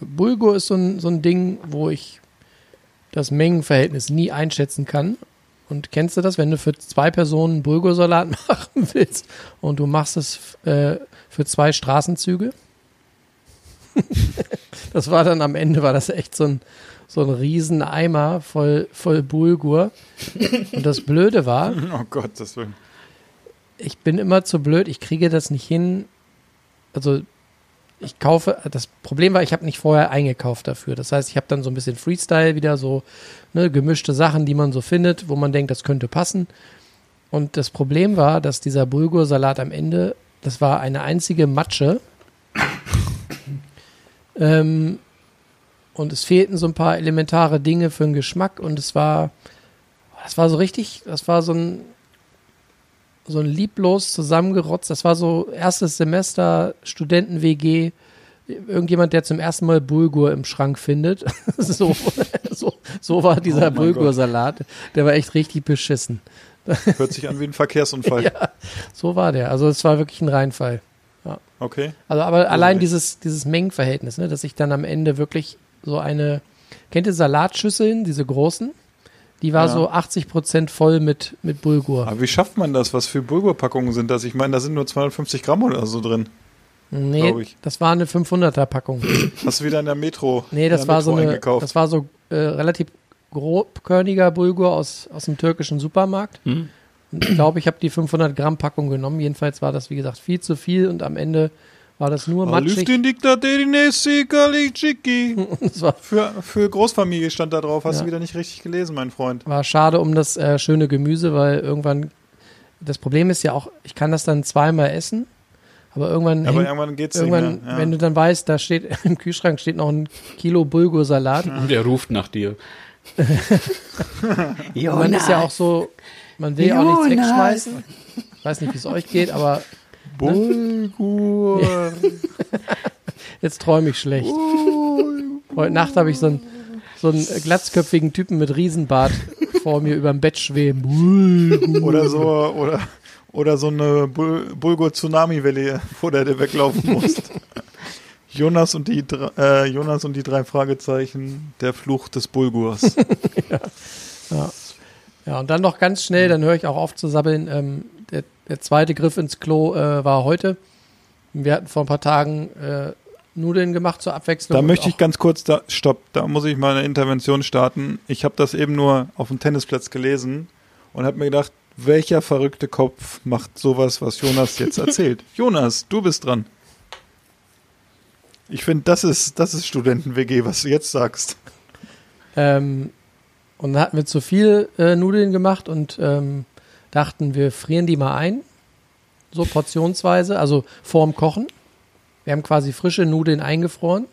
Bulgur ist so ein, so ein Ding, wo ich das Mengenverhältnis nie einschätzen kann. Und kennst du das, wenn du für zwei Personen Bulgursalat machen willst und du machst es äh, für zwei Straßenzüge? das war dann am Ende, war das echt so ein, so ein riesen Eimer voll, voll Bulgur. Und das Blöde war, Oh Gott, das will. ich bin immer zu blöd, ich kriege das nicht hin. Also ich kaufe, das Problem war, ich habe nicht vorher eingekauft dafür. Das heißt, ich habe dann so ein bisschen Freestyle wieder so ne, gemischte Sachen, die man so findet, wo man denkt, das könnte passen. Und das Problem war, dass dieser Bulgursalat am Ende, das war eine einzige Matsche. ähm, und es fehlten so ein paar elementare Dinge für den Geschmack und es war, das war so richtig, das war so ein, so ein lieblos zusammengerotzt. Das war so erstes Semester Studenten-WG. Irgendjemand, der zum ersten Mal Bulgur im Schrank findet. so, so, so war dieser Oh Bulgursalat. Der war echt richtig beschissen. Hört sich an wie ein Verkehrsunfall. Ja, so war der. Also es war wirklich ein Reinfall. Okay. Also aber allein nicht. dieses, dieses Mengenverhältnis, ne, dass ich dann am Ende wirklich so eine, kennt ihr Salatschüsseln, diese großen? Die war Ja. so 80 Prozent voll mit, mit Bulgur. Aber wie schafft man das? Was für Bulgurpackungen sind das? Ich meine, da sind nur 250 Gramm oder so drin. Nee, das war eine 500er Packung. Hast du wieder in der Metro? Nee, das war so Metro eine, eingekauft? das war so äh, relativ grobkörniger Bulgur aus, aus dem türkischen Supermarkt. Hm? Und ich glaube, ich habe die 500 Gramm Packung genommen. Jedenfalls war das, wie gesagt, viel zu viel und am Ende war das nur matschig. Es war, Für, für Großfamilie stand da drauf. Hast Ja. du wieder nicht richtig gelesen, mein Freund. war schade um das äh, schöne Gemüse, weil irgendwann, das Problem ist ja auch, ich kann das dann zweimal essen, aber irgendwann, Aber hängt, irgendwann geht's irgendwann nicht mehr. Ja. wenn du dann weißt, da steht im Kühlschrank steht noch ein Kilo Bulgursalat. Und der ruft nach dir. Und man ist ja auch so, man will ja auch nichts wegschmeißen. Ich weiß nicht, wie es euch geht, aber Bulgur. jetzt träume ich schlecht. Heute Nacht habe ich so einen, so einen glatzköpfigen Typen mit Riesenbart vor mir über dem Bett schweben. oder so, oder, oder so eine Bul Bulgur-Tsunami-Welle, vor der du weglaufen musst. Jonas und, die, äh, Jonas und die drei Fragezeichen, der Fluch des Bulgurs. Ja, und dann noch ganz schnell, dann höre ich auch auf zu sabbeln. Ähm, der, zweite Griff ins Klo äh, war heute. Wir hatten vor ein paar Tagen äh, Nudeln gemacht zur Abwechslung. Da möchte ich ganz kurz, da, stopp, da muss ich mal eine Intervention starten. Ich habe das eben nur auf dem Tennisplatz gelesen und habe mir gedacht, welcher verrückte Kopf macht sowas, was Jonas jetzt erzählt? Jonas, du bist dran. Ich finde, das ist, das ist Studenten-WG, was du jetzt sagst. Ähm, und dann hatten wir zu viel äh, Nudeln gemacht und ähm, dachten, wir frieren die mal ein. So portionsweise, also vorm Kochen. Wir haben quasi frische Nudeln eingefroren.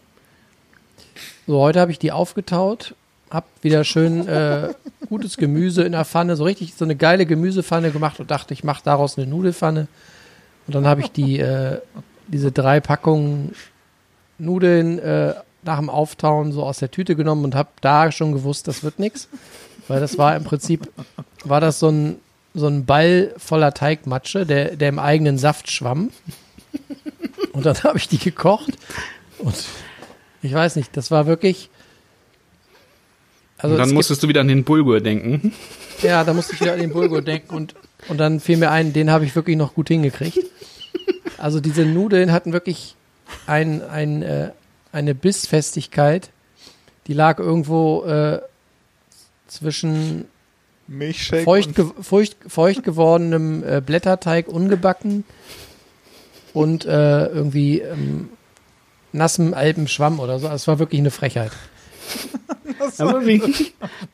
So, heute habe ich die aufgetaut, hab wieder schön äh, gutes Gemüse in der Pfanne, so richtig so eine geile Gemüsepfanne gemacht und dachte, ich mache daraus eine Nudelfanne. Und dann habe ich die, äh, diese drei Packungen Nudeln äh, nach dem Auftauen so aus der Tüte genommen und habe da schon gewusst, das wird nichts. Weil das war im Prinzip, war das so ein, so ein Ball voller Teigmatsche, der, der im eigenen Saft schwamm. Und dann habe ich die gekocht und ich weiß nicht, das war wirklich. Also Und dann es musstest du wieder an den Bulgur denken. gibt, ja, da musste ich wieder an den Bulgur denken und und dann fiel mir ein, den habe ich wirklich noch gut hingekriegt. Also diese Nudeln hatten wirklich ein, ein, äh, eine Bissfestigkeit, die lag irgendwo äh, zwischen Milchshake feucht, ge feucht, feucht gewordenem äh, Blätterteig ungebacken und äh, irgendwie ähm, nassem Alpenschwamm oder so. Also Es war wirklich eine Frechheit. Aber wie,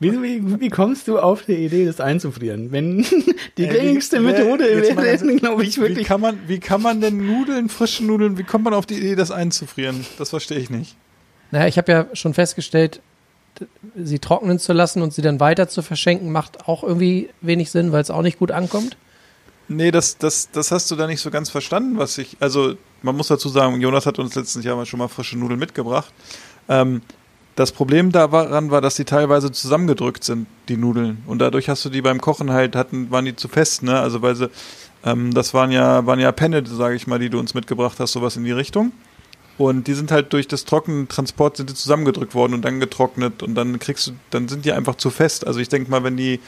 wie, wie, wie kommst du auf die Idee, das einzufrieren? Wenn die wie- gängigste wer- Methode mal wäre, glaube ich, wie wirklich. kann man wie kann man denn Nudeln, frische Nudeln, wie kommt man auf die Idee, das einzufrieren? Das verstehe ich nicht. Naja, ich habe ja schon festgestellt, sie trocknen zu lassen und sie dann weiter zu verschenken, macht auch irgendwie wenig Sinn, weil es auch nicht gut ankommt. Nee, das, das, das hast du da nicht so ganz verstanden, was ich. Also, man muss dazu sagen, Jonas hat uns letztens Jahr mal schon mal frische Nudeln mitgebracht. Ähm, das Problem daran war, dass die teilweise zusammengedrückt sind, die Nudeln. Und dadurch hast du die beim Kochen halt, hatten, waren die zu fest, ne? Also, weil sie, ähm, das waren ja, waren ja Penne, sage ich mal, die du uns mitgebracht hast, sowas in die Richtung. Und die sind halt durch das Trockentransport sind die zusammengedrückt worden und dann getrocknet und dann kriegst du, dann sind die einfach zu fest. Also ich denke mal, wenn die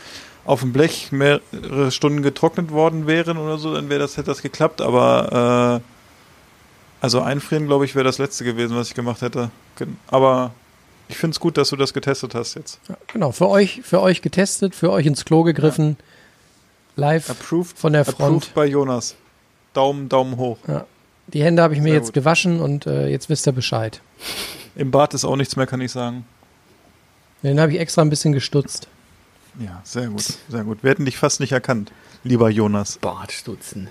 auf dem Blech mehrere Stunden getrocknet worden wären oder so, dann wäre das, hätte das geklappt, aber äh, also einfrieren, glaube ich, wäre das letzte gewesen, was ich gemacht hätte. Aber ich finde es gut, dass du das getestet hast jetzt. Ja, genau, für euch, für euch getestet, für euch ins Klo gegriffen, live Approved, von der Front. approved bei Jonas. Daumen, Daumen hoch. Ja. Die Hände habe ich mir Sehr jetzt gut. gewaschen und äh, jetzt wisst ihr Bescheid. Im Bad ist auch nichts mehr, kann ich sagen. Den habe ich extra ein bisschen gestutzt. Ja, sehr gut, sehr gut. Wir hätten dich fast nicht erkannt, lieber Jonas. Bartstutzen.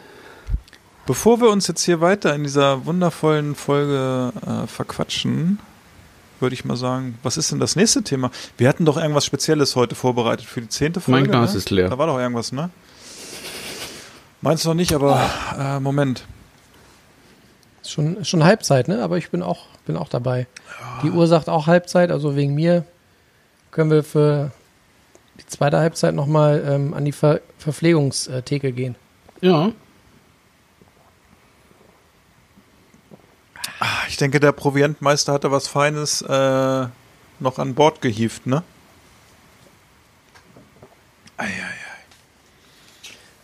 Bevor wir uns jetzt hier weiter in dieser wundervollen Folge äh, verquatschen, würde ich mal sagen, was ist denn das nächste Thema? Wir hatten doch irgendwas Spezielles heute vorbereitet für die zehnte Folge. Mein Glas ne? ist leer. Da war doch irgendwas, ne? Meinst du noch nicht, aber äh, Moment. Ist schon, ist schon Halbzeit, ne? Aber ich bin auch, bin auch dabei. Die Uhr sagt auch Halbzeit, also wegen mir können wir für die zweite Halbzeit nochmal ähm, an die Ver Verpflegungstheke gehen. Ja. Ah, Ich denke, der Proviantmeister hatte was Feines äh, noch an Bord gehievt, ne? Eieiei.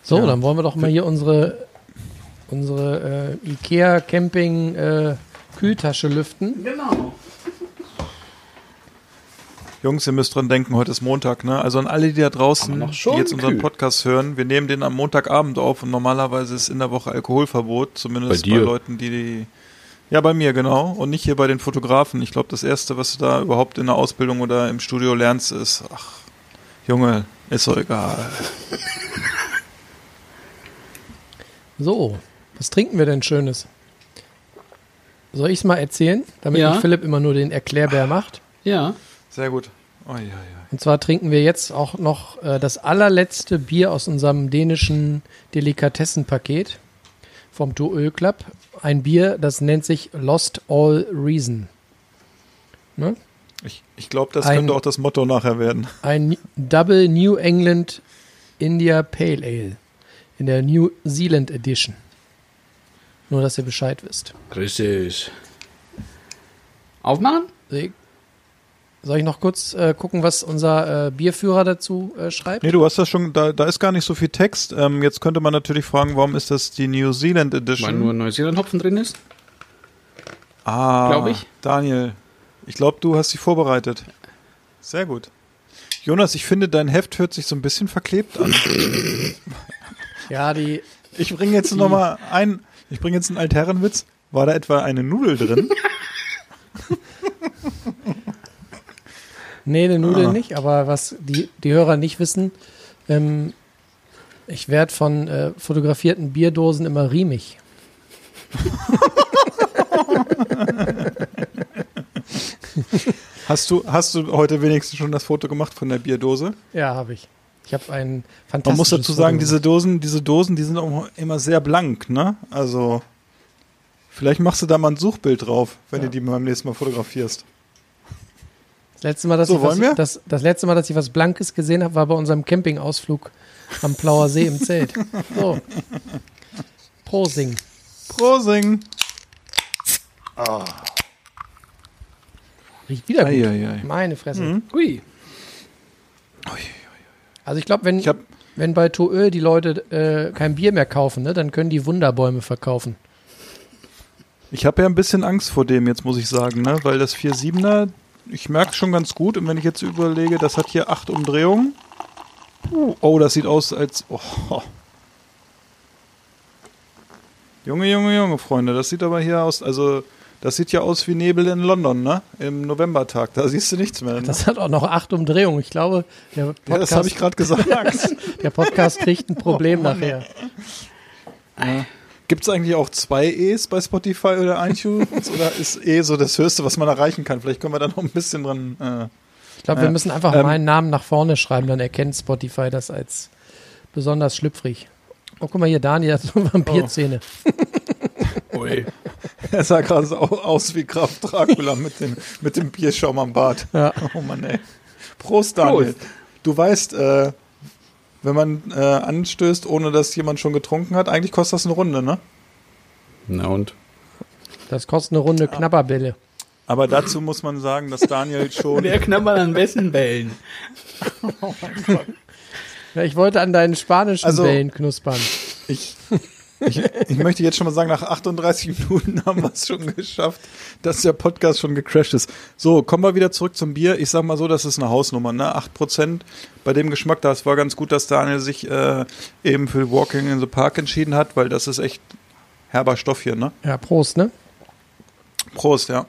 So, Ja. dann wollen wir doch mal hier unsere, unsere äh, Ikea Camping äh, Kühltasche lüften. Genau. Jungs, ihr müsst dran denken, heute ist Montag, ne? Also an alle, die da draußen, die jetzt unseren kühl. Podcast hören, wir nehmen den am Montagabend auf und normalerweise ist in der Woche Alkoholverbot, zumindest Bei bei? Leuten, die die. Ja, bei mir, genau. Und nicht hier bei den Fotografen. Ich glaube, das Erste, was du da überhaupt in der Ausbildung oder im Studio lernst, ist, ach, Junge, ist doch egal. So, was trinken wir denn Schönes? Soll ich es mal erzählen, damit Ja. nicht Philipp immer nur den Erklärbär macht? Ja. Sehr gut. Oh, ja, ja. Und zwar trinken wir jetzt auch noch äh, das allerletzte Bier aus unserem dänischen Delikatessenpaket vom Duöl Club. Ein Bier, das nennt sich Lost All Reason. Ne? Ich, ich glaube, das Ein- könnte auch das Motto nachher werden. Ein Double New England India Pale Ale in der New Zealand Edition. Nur, dass ihr Bescheid wisst. Richtig. Aufmachen? Soll ich noch kurz äh, gucken, was unser äh, Bierführer dazu äh, schreibt? Nee, du hast das schon, da, da ist gar nicht so viel Text. Ähm, jetzt könnte man natürlich fragen, warum ist das die New Zealand Edition? Weil nur Neuseeland-Hopfen drin ist. Ah, Glaub ich. Daniel, ich glaube, du hast dich vorbereitet. Sehr gut. Jonas, ich finde, dein Heft hört sich so ein bisschen verklebt an. Ja, die, Ich bringe jetzt noch mal ein, ich bringe jetzt einen Altherrenwitz. War da etwa eine Nudel drin? Nee, eine Nudel Ah. nicht, aber was die, die Hörer nicht wissen, ähm, ich werde von äh, fotografierten Bierdosen immer riemig. Hast du, hast du heute wenigstens schon das Foto gemacht von der Bierdose? Ja, habe ich. Ich habe ein fantastisches Man muss dazu sagen, diese Dosen, diese Dosen, die sind auch immer sehr blank, ne? Also, vielleicht machst du da mal ein Suchbild drauf, wenn Ja. du die beim nächsten Mal fotografierst. Das letzte Mal, dass So, ich was? Das, das letzte Mal, dass ich was Blankes gesehen habe, war bei unserem Campingausflug am Plauer See im Zelt. So. Prosing. Prosing. Riecht wieder gut. Eieiei. Meine Fresse. Mhm. Ui. Also ich glaube, wenn, Ich wenn bei Toöl die Leute äh, kein Bier mehr kaufen, ne, dann können die Wunderbäume verkaufen. Ich habe ja ein bisschen Angst vor dem, jetzt muss ich sagen, ne? weil das 4.7er, ich merke es schon ganz gut. Und wenn ich jetzt überlege, das hat hier acht Umdrehungen. Uh, Oh, das sieht aus als. Oh. Junge, Junge, Junge, Freunde, das sieht aber hier aus. Also, das sieht ja aus wie Nebel in London, ne? Im Novembertag. Da siehst du nichts mehr. Ne? Das hat auch noch acht Umdrehungen. Ich glaube, der ja, Podcast, das habe ich gerade gesagt. der Podcast kriegt ein Problem Oh nachher. Gibt es eigentlich auch zwei E's bei Spotify oder iTunes? oder ist E so das Höchste, was man erreichen kann? Vielleicht können wir da noch ein bisschen dran. Äh, Ich glaube, wir Ja. müssen einfach Ähm, meinen Namen nach vorne schreiben, dann erkennt Spotify das als besonders schlüpfrig. Oh, guck mal hier, Daniel hat so Vampirzähne. Ui. Er sah gerade so au- aus wie Graf Dracula mit dem, mit dem Bierschaum am Bart. Ja. Oh Mann, ey. Prost, Daniel. Du weißt, äh, wenn man äh, anstößt, ohne dass jemand schon getrunken hat, eigentlich kostet das eine Runde, ne? Na und? Das kostet eine Runde Knabberbälle. Aber dazu muss man sagen, dass Daniel schon. Wer knabbert an wessen Bällen? Ja, ich wollte an deinen spanischen Also- Bällen knuspern. Ich, ich, ich möchte jetzt schon mal sagen, nach 38 Minuten haben wir es schon geschafft, dass der Podcast schon gecrashed ist. So, kommen wir wieder zurück zum Bier. Ich sag mal so, das ist eine Hausnummer, ne? 8% bei dem Geschmack, das war ganz gut, dass Daniel sich äh, eben für Walking in the Park entschieden hat, weil das ist echt herber Stoff hier, ne? Ja, Prost, ne? Prost, ja.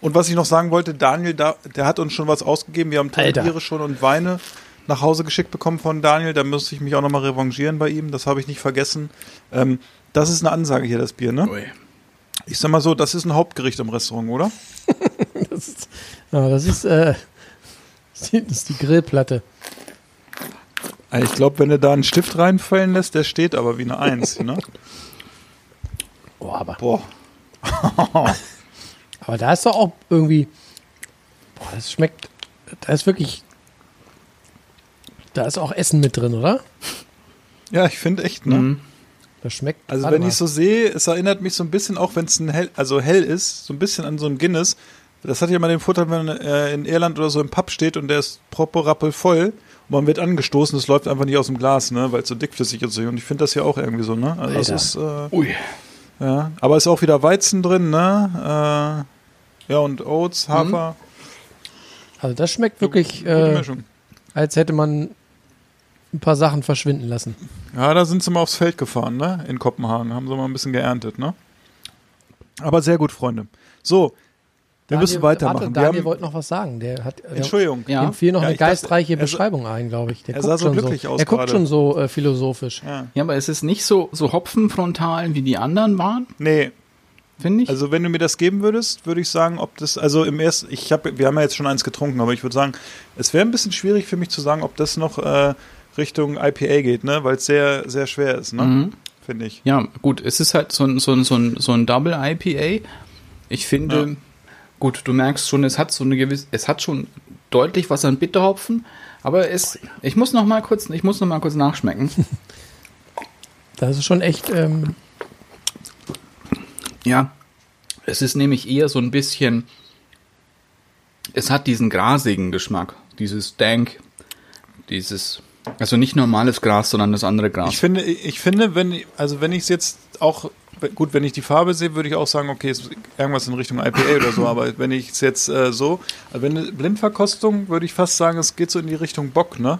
Und was ich noch sagen wollte, Daniel, da, der hat uns schon was ausgegeben. Wir haben tolle. Biere schon und Weine nach Hause geschickt bekommen von Daniel. Da müsste ich mich auch nochmal revanchieren bei ihm. Das habe ich nicht vergessen. Ähm, das ist eine Ansage hier, das Bier, ne? Ui. Ich sag mal so, das ist ein Hauptgericht im Restaurant, oder? Das ist, ja, das ist, äh, das ist die Grillplatte. Also Ich glaube, wenn du da einen Stift reinfallen lässt, der steht aber wie eine Eins, ne? Oh, aber, Boah. aber da ist doch auch irgendwie, boah, das schmeckt, da ist wirklich, da ist auch Essen mit drin, oder? Ja, ich finde echt, ne? Mhm. Das schmeckt. Also wenn mal. ich so sehe, es erinnert mich so ein bisschen, auch wenn es ein hell, also hell ist, so ein bisschen an so ein Guinness. Das hat ja mal den Vorteil, wenn man äh, in Irland oder so im Pub steht und der ist proppel voll und man wird angestoßen, es läuft einfach nicht aus dem Glas, ne, weil es so dickflüssig ist. Und ich finde das hier auch irgendwie so, ne? Also das ist, äh, Ui. ja. Aber ist auch wieder Weizen drin, ne? Äh, ja, und Oats, Hafer. Also das schmeckt wirklich, Gute äh, als hätte man ein paar Sachen verschwinden lassen. Ja, da sind sie mal aufs Feld gefahren, ne? In Kopenhagen. Haben sie mal ein bisschen geerntet, ne? Aber sehr gut, Freunde. So, wir Daniel- müssen weitermachen. Warte, wir Daniel haben, wollte noch was sagen. Der hat, der, Entschuldigung. Ja. dem fiel noch Ja, eine ich dachte, geistreiche er sa- Beschreibung ein, glaube ich. Der er guckt sah so schon glücklich so, aus Er guckt gerade. schon so äh, philosophisch. Ja. Ja, aber es ist nicht so, so hopfenfrontal, wie die anderen waren, Nee, finde ich. also wenn du mir das geben würdest, würde ich sagen, ob das, also im ersten, ich habe, wir haben ja jetzt schon eins getrunken, aber ich würde sagen, es wäre ein bisschen schwierig für mich zu sagen, ob das noch äh, Richtung IPA geht, ne? Weil es sehr, sehr schwer ist, ne? Mhm. Finde ich. Ja, gut, es ist halt so ein, so ein, so ein, so ein Double IPA. Ich finde, Ja. gut, du merkst schon, es hat so eine gewisse, es hat schon deutlich was an Bitterhopfen, aber es, ich muss noch mal kurz, ich muss noch mal kurz nachschmecken. Das ist schon echt, ähm, ja, es ist nämlich eher so ein bisschen, es hat diesen grasigen Geschmack, dieses Dank, dieses, also nicht normales Gras, sondern das andere Gras. Ich finde, ich finde, wenn, also wenn ich es jetzt auch, gut, wenn ich die Farbe sehe, würde ich auch sagen, okay, es ist irgendwas in Richtung IPA oder so, aber wenn ich es jetzt äh, so, also wenn eine Blindverkostung, würde ich fast sagen, es geht so in die Richtung Bock, ne?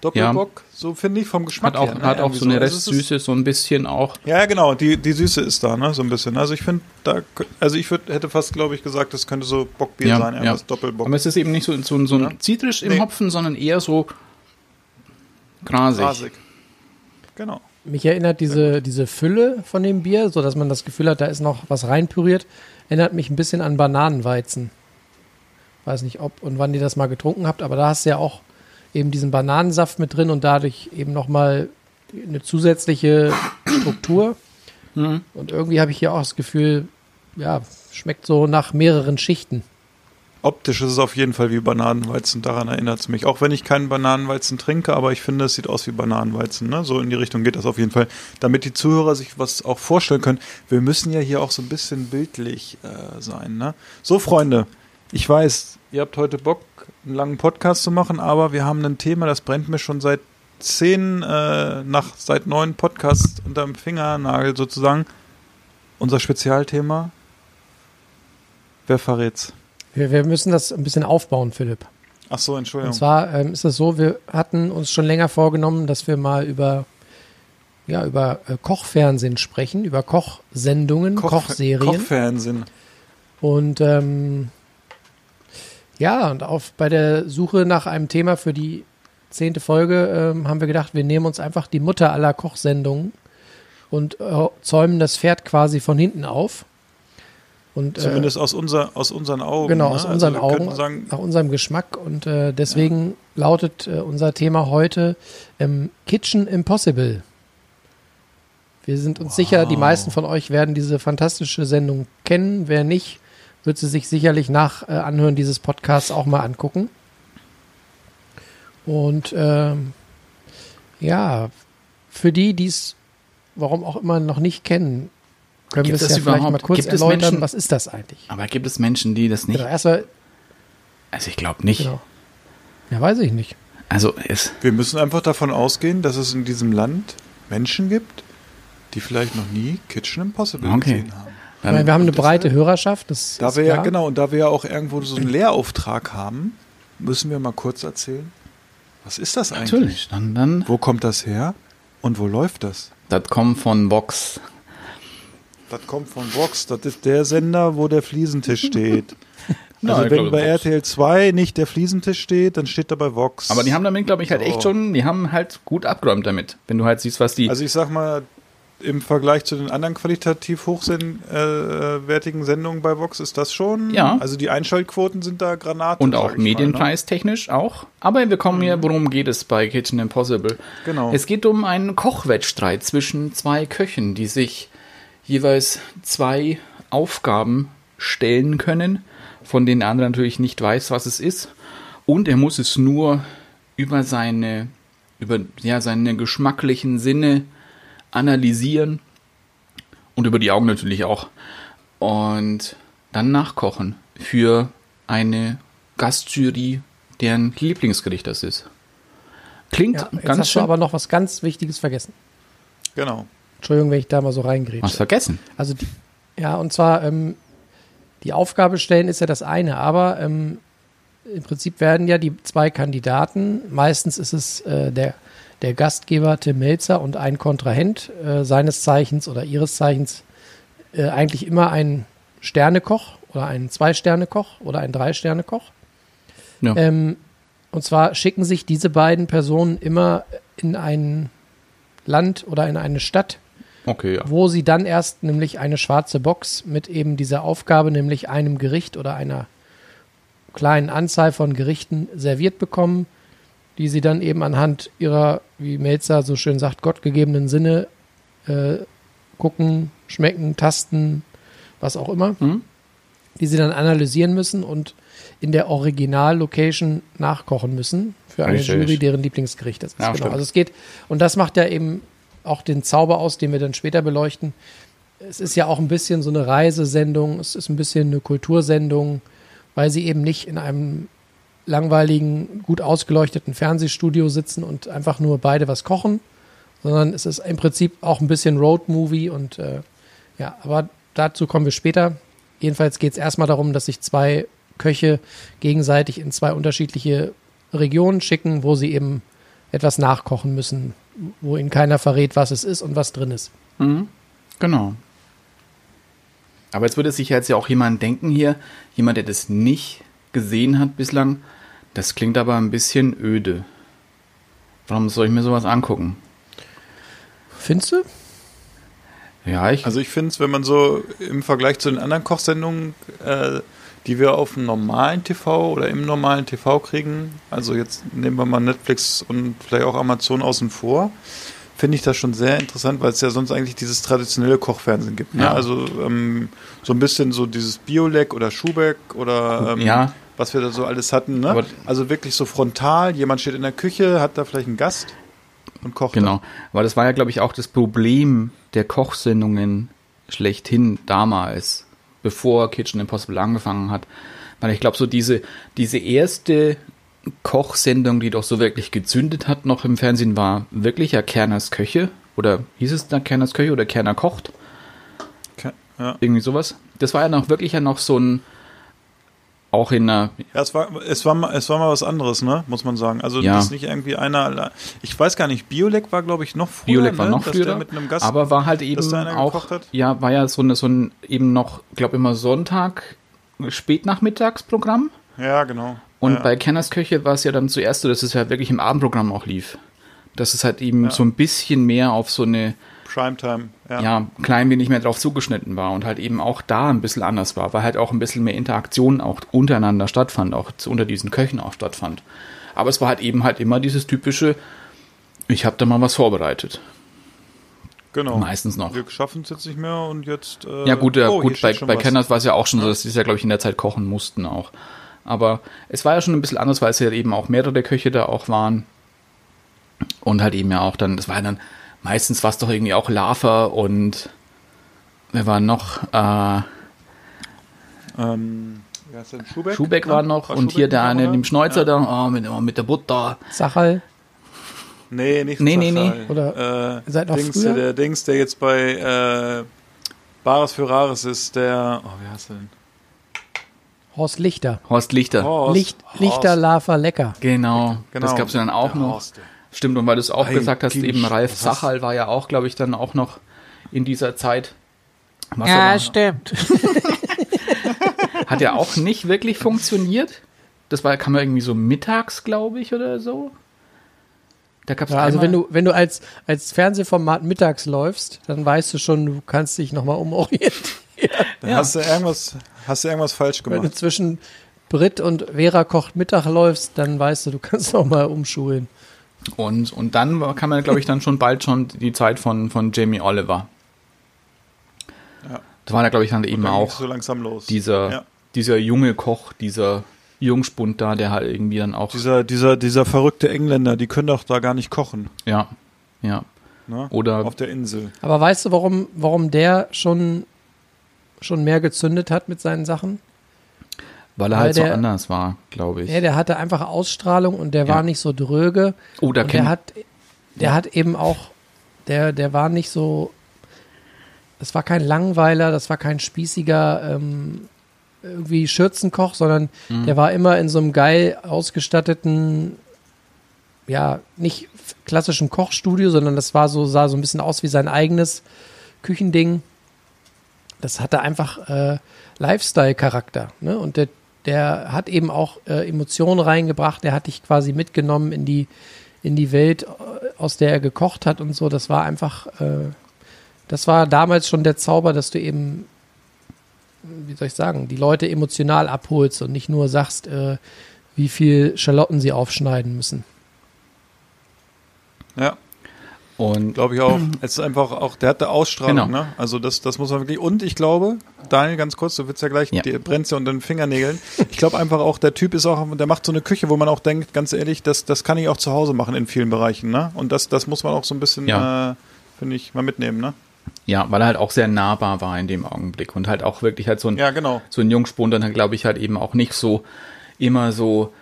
Doppelbock, so finde ich vom Geschmack hat auch, her. ne? hat auch so eine Also es ist- Restsüße, so ein bisschen auch. Ja, ja, genau, die, die Süße ist da, ne, so ein bisschen. Also ich finde, da, also ich würd, hätte fast, glaube ich, gesagt, das könnte so Bockbier Ja, sein, ja. irgendwas Doppelbock. Aber es ist eben nicht so, so, so ein Ja. zitrisch im Nee. Hopfen, sondern eher so grasig. Grasig. Genau. mich erinnert diese, diese Fülle von dem Bier, so dass man das Gefühl hat, da ist noch was reinpüriert, erinnert mich ein bisschen an Bananenweizen. Weiß nicht, ob und wann ihr das mal getrunken habt, aber da hast du ja auch eben diesen Bananensaft mit drin und dadurch eben nochmal eine zusätzliche Struktur. Mhm. Und irgendwie habe ich hier auch das Gefühl, ja, schmeckt so nach mehreren Schichten. Optisch ist es auf jeden Fall wie Bananenweizen, daran erinnert es mich. Auch wenn ich keinen Bananenweizen trinke, aber ich finde, es sieht aus wie Bananenweizen. Ne? So in die Richtung geht das auf jeden Fall. Damit die Zuhörer sich was auch vorstellen können. Wir müssen ja hier auch so ein bisschen bildlich äh, sein. Ne? So, Freunde, ich weiß, ihr habt heute Bock, einen langen Podcast zu machen, aber wir haben ein Thema, das brennt mir schon seit zehn, äh, nach seit neun Podcasts unterm Fingernagel sozusagen. Unser Spezialthema. Wer verrät's? Wir, wir müssen das ein bisschen aufbauen, Philipp. Ach so, Entschuldigung. Und zwar ähm, ist es so, wir hatten uns schon länger vorgenommen, dass wir mal über ja, über äh, Kochfernsehen sprechen, über Kochsendungen, Koch- Kochserien. Kochfernsehen. Und ähm, ja, und auf bei der Suche nach einem Thema für die zehnte Folge ähm, haben wir gedacht, wir nehmen uns einfach die Mutter aller Kochsendungen und äh, zäumen das Pferd quasi von hinten auf. Und, äh, Zumindest aus, unser, aus unseren Augen. Genau, ne? aus unseren also wir könnten Augen, Sagen, nach unserem Geschmack. Und äh, deswegen lautet äh, unser Thema heute ähm, Kitchen Impossible. Wir sind uns sicher, die meisten von euch werden diese fantastische Sendung kennen. Wer nicht, wird sie sich sicherlich nach äh, Anhören dieses Podcasts auch mal angucken. Und ähm, ja, für die, die es, warum auch immer, noch nicht kennen, können Gibt wir es es ja vielleicht mal überhaupt- kurz gibt es Menschen- was ist das eigentlich? Aber gibt es Menschen, die das nicht? Genau, erstmal, Also ich glaube nicht. genau. Ja, weiß ich nicht. Also es, wir müssen einfach davon ausgehen, dass es in diesem Land Menschen gibt, die vielleicht noch nie Kitchen Impossible Okay. gesehen haben. Ich meine, wir haben eine deshalb- breite Hörerschaft, das Da ist wir ja, klar. genau, und da wir ja auch irgendwo so einen Lehrauftrag haben, müssen wir mal kurz erzählen, was ist das eigentlich? natürlich. Dann, dann, Wo kommt das her und wo läuft das? das kommt von Vox. Das kommt von Vox, das ist der Sender, wo der Fliesentisch steht. Ja, Also wenn glaube, bei Vox. RTL 2 nicht der Fliesentisch steht, dann steht da bei Vox. Aber die haben damit, glaube ich, halt So. echt schon, die haben halt gut abgeräumt damit. Wenn du halt siehst, was die. Also ich sag mal, im Vergleich zu den anderen qualitativ hochwertigen Sendungen bei Vox ist das schon. Ja. Also die Einschaltquoten sind da Granate. und auch ne? medienpreistechnisch auch. Aber wir kommen hier, worum geht es bei Kitchen Impossible? Genau. Es geht um einen Kochwettstreit zwischen zwei Köchen, die sich jeweils zwei Aufgaben stellen können, von denen der andere natürlich nicht weiß, was es ist. Und er muss es nur über seine, über ja, seine geschmacklichen Sinne analysieren und über die Augen natürlich auch. Und dann nachkochen für eine Gastjury, deren Lieblingsgericht das ist. Klingt Ja, jetzt ganz hast du schön. aber noch was ganz Wichtiges vergessen. Genau. Entschuldigung, wenn ich da mal so reingrätsche. vergessen? Also die, ja, und zwar ähm, die Aufgabe stellen ist ja das eine, aber ähm, im Prinzip werden ja die zwei Kandidaten, meistens ist es äh, der, der Gastgeber Tim Melzer und ein Kontrahent äh, seines Zeichens oder ihres Zeichens äh, eigentlich immer ein Sternekoch oder ein Zwei-Sterne-Koch oder ein Drei-Sterne-Koch. Ja. Ähm, und zwar schicken sich diese beiden Personen immer in ein Land oder in eine Stadt, Okay, ja. wo sie dann erst nämlich eine schwarze Box mit eben dieser Aufgabe, nämlich einem Gericht oder einer kleinen Anzahl von Gerichten serviert bekommen, die sie dann eben anhand ihrer, wie Melzer so schön sagt, gottgegebenen Sinne äh, gucken, schmecken, tasten, was auch immer, Mhm. die sie dann analysieren müssen und in der Original-Location nachkochen müssen für eine Richtig. Jury, deren Lieblingsgericht das ist. Ja, genau. stimmt. Also es geht, und das macht ja eben auch den Zauber aus, den wir dann später beleuchten. Es ist ja auch ein bisschen so eine Reisesendung, es ist ein bisschen eine Kultursendung, weil sie eben nicht in einem langweiligen, gut ausgeleuchteten Fernsehstudio sitzen und einfach nur beide was kochen, sondern es ist im Prinzip auch ein bisschen Roadmovie und äh, ja, aber dazu kommen wir später. Jedenfalls geht es erstmal darum, dass sich zwei Köche gegenseitig in zwei unterschiedliche Regionen schicken, wo sie eben etwas nachkochen müssen, wo ihnen keiner verrät, was es ist und was drin ist. Mhm. Genau. Aber jetzt würde sich jetzt ja auch jemand denken hier, jemand, der das nicht gesehen hat bislang, das klingt aber ein bisschen öde. Warum soll ich mir sowas angucken? Findest du? Ja, ich. Also ich finde es, wenn man so im Vergleich zu den anderen Kochsendungen, äh, die wir auf dem normalen TV oder im normalen TV kriegen, also jetzt nehmen wir mal Netflix und vielleicht auch Amazon außen vor, finde ich das schon sehr interessant, weil es ja sonst eigentlich dieses traditionelle Kochfernsehen gibt. Ne? Ja. Also ähm, so ein bisschen so dieses Biolek oder Schubeck oder ähm, Ja. was wir da so alles hatten. Ne? Also wirklich so frontal, jemand steht in der Küche, hat da vielleicht einen Gast und kocht. Genau. Aber das war ja, glaube ich, auch das Problem der Kochsendungen schlechthin damals, bevor Kitchen Impossible angefangen hat. Weil ich glaube, so diese, diese erste Kochsendung, die doch so wirklich gezündet hat noch im Fernsehen, war wirklich ja Kerners Köche. Oder hieß es da Kerners Köche oder Kerner kocht? Ke- Ja. Irgendwie sowas. Das war ja noch wirklich ja noch so ein, auch in einer, Ja, es war, es war mal, es war mal was anderes, ne, muss man sagen. Also Ja. das ist nicht irgendwie einer, ich weiß gar nicht, Biolek war, glaube ich, noch früher, Biolek war ne? noch früher, mit einem Gast, aber war halt eben auch, ja, war ja so, eine, so ein eben noch, glaube immer Sonntag, Spätnachmittagsprogramm. ja, genau. Und ja. bei Kenners Köche war es ja dann zuerst so, dass es ja wirklich im Abendprogramm auch lief. Dass es halt eben so ein bisschen mehr auf so eine, Primetime, ja. ja, klein wenig mehr drauf zugeschnitten war und halt eben auch da ein bisschen anders war, weil halt auch ein bisschen mehr Interaktion auch untereinander stattfand, auch unter diesen Köchen auch stattfand. Aber es war halt eben halt immer dieses typische, ich habe da mal was vorbereitet. genau. Meistens noch. Wir schaffen es jetzt nicht mehr und jetzt. Äh, Ja gut, äh, oh, gut bei, bei. Kenners war es ja auch schon so, dass sie es ja, glaube ich, in der Zeit kochen mussten auch. Aber es war ja schon ein bisschen anders, weil es ja eben auch mehrere Köche da auch waren. Und halt eben ja auch dann, das war ja dann, meistens war es doch irgendwie auch Lava und wer war noch? Äh, Ähm, wie heißt der? Schubeck? Schubeck war noch War und Schubeck hier der eine, da? dem Schneuzer Ja. da, oh, mit, oh, mit der Butter. Sachal. Nee, nicht Nee, nee, nee. Zachal. Oder äh, seid noch Dings, früher? Der Dings, der jetzt bei äh, Bares für Rares ist, der. Oh, wie heißt der denn? Horst Lichter. Horst Lichter. Horst. Licht, Lichter, Lava, lecker. Genau, Genau. das gab es ja dann auch Der noch. Horst. Stimmt, und weil du es auch gesagt hast, eben Ralf was Sachal war ja auch, glaube ich, dann auch noch in dieser Zeit. Was aber- stimmt. Hat ja auch nicht wirklich funktioniert. Das war, kam ja irgendwie so mittags, glaube ich, oder so. Da gab's Ja, also wenn du, wenn du als, als Fernsehformat mittags läufst, dann weißt du schon, du kannst dich nochmal umorientieren. Dann hast du irgendwas, hast du irgendwas falsch Wenn du gemacht. zwischen Brit und Vera kocht Mittag läufst, dann weißt du, du kannst nochmal umschulen. Und, und dann kam ja, glaube ich, dann schon bald schon die Zeit von, von Jamie Oliver. Ja. Da war ja, glaube ich, dann eben Dann auch so langsam los. dieser, Ja. dieser junge Koch, dieser Jungspund da, der halt irgendwie dann auch. Dieser, dieser, dieser verrückte Engländer, die können doch da gar nicht kochen. ja, ja. Ne? Oder Auf der Insel. Aber weißt du, warum, warum der schon, schon mehr gezündet hat mit seinen Sachen? Weil er weil halt so der- anders war, glaube ich. Ja, der hatte einfach Ausstrahlung und der Ja. war nicht so dröge. oh, da kennt der hat, der hat eben auch, der, der war nicht so, das war kein Langweiler, das war kein spießiger ähm, irgendwie Schürzenkoch, sondern Mhm. der war immer in so einem geil ausgestatteten, ja, nicht klassischen Kochstudio, sondern das war so, sah so ein bisschen aus wie sein eigenes Küchending. Das hatte einfach äh, Lifestyle-Charakter. Ne? Und der, der hat eben auch äh, Emotionen reingebracht, der hat dich quasi mitgenommen in die, in die Welt, äh, aus der er gekocht hat und so. Das war einfach, äh, das war damals schon der Zauber, dass du eben, wie soll ich sagen, die Leute emotional abholst und nicht nur sagst, äh, wie viel Schalotten sie aufschneiden müssen. Ja, und glaube ich auch. Es ist einfach auch, der hatte Ausstrahlung, Genau. ne? Also das, das muss man wirklich. Und ich glaube, Daniel, ganz kurz, du willst ja gleich, Ja. dir brennt's ja unter den Fingernägeln. Ich glaube einfach auch, der Typ ist auch, der macht so eine Küche, wo man auch denkt, ganz ehrlich, das, das kann ich auch zu Hause machen in vielen Bereichen, ne? Und das, das muss man auch so ein bisschen, Ja. äh, finde ich, mal mitnehmen, ne? ja, weil er halt auch sehr nahbar war in dem Augenblick und halt auch wirklich halt so ein, Ja, genau. so ein Jungspund dann glaube ich halt eben auch nicht so immer so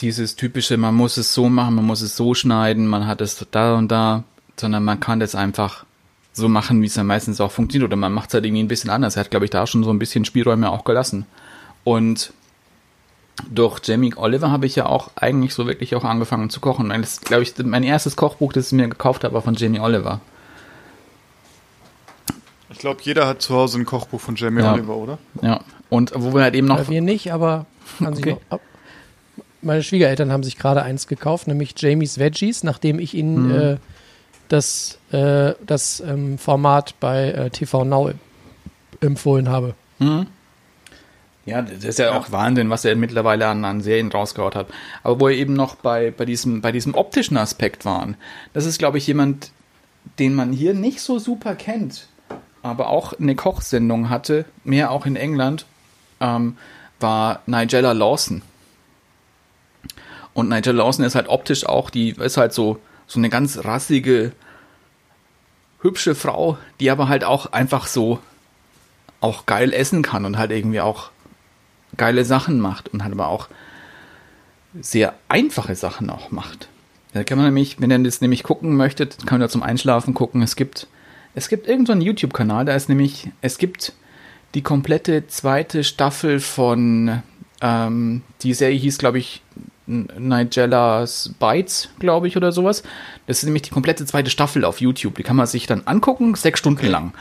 dieses typische, man muss es so machen, man muss es so schneiden, man hat es da und da, sondern man kann das einfach so machen, wie es dann meistens auch funktioniert oder man macht es halt irgendwie ein bisschen anders. Er hat glaube ich da schon so ein bisschen Spielräume auch gelassen. Und durch Jamie Oliver habe ich ja auch eigentlich so wirklich auch angefangen zu kochen. Das ist, glaube ich, mein erstes Kochbuch, das ich mir gekauft habe, war von Jamie Oliver. Ich glaube, jeder hat zu Hause ein Kochbuch von Jamie Ja. Oliver, oder? Ja. Und wo wir halt eben noch Bei wir nicht, aber kann sich Okay. noch ab. Meine Schwiegereltern haben sich gerade eins gekauft, nämlich Jamie's Veggies, nachdem ich ihnen Mhm. äh, das, äh, das ähm, Format bei äh, TV Now empfohlen habe. Ja, das ist ja auch Wahnsinn, was er mittlerweile an, an Serien rausgehaut hat. Aber wo wir eben noch bei, bei, diesem, bei diesem optischen Aspekt waren, das ist, glaube ich, jemand, den man hier nicht so super kennt, aber auch eine Kochsendung hatte, mehr auch in England, ähm, war Nigella Lawson. Und Nigella Lawson ist halt optisch auch, die ist halt so, so eine ganz rassige, hübsche Frau, die aber halt auch einfach so auch geil essen kann und halt irgendwie auch geile Sachen macht und halt aber auch sehr einfache Sachen auch macht. Da kann man nämlich, wenn ihr das nämlich gucken möchtet, kann man da zum Einschlafen gucken. Es gibt, es gibt irgendeinen YouTube-Kanal, da ist nämlich, es gibt die komplette zweite Staffel von, ähm, die Serie hieß, glaube ich, Nigella's Bites, glaube ich, oder sowas. Das ist nämlich die komplette zweite Staffel auf YouTube. Die kann man sich dann angucken, sechs Stunden lang.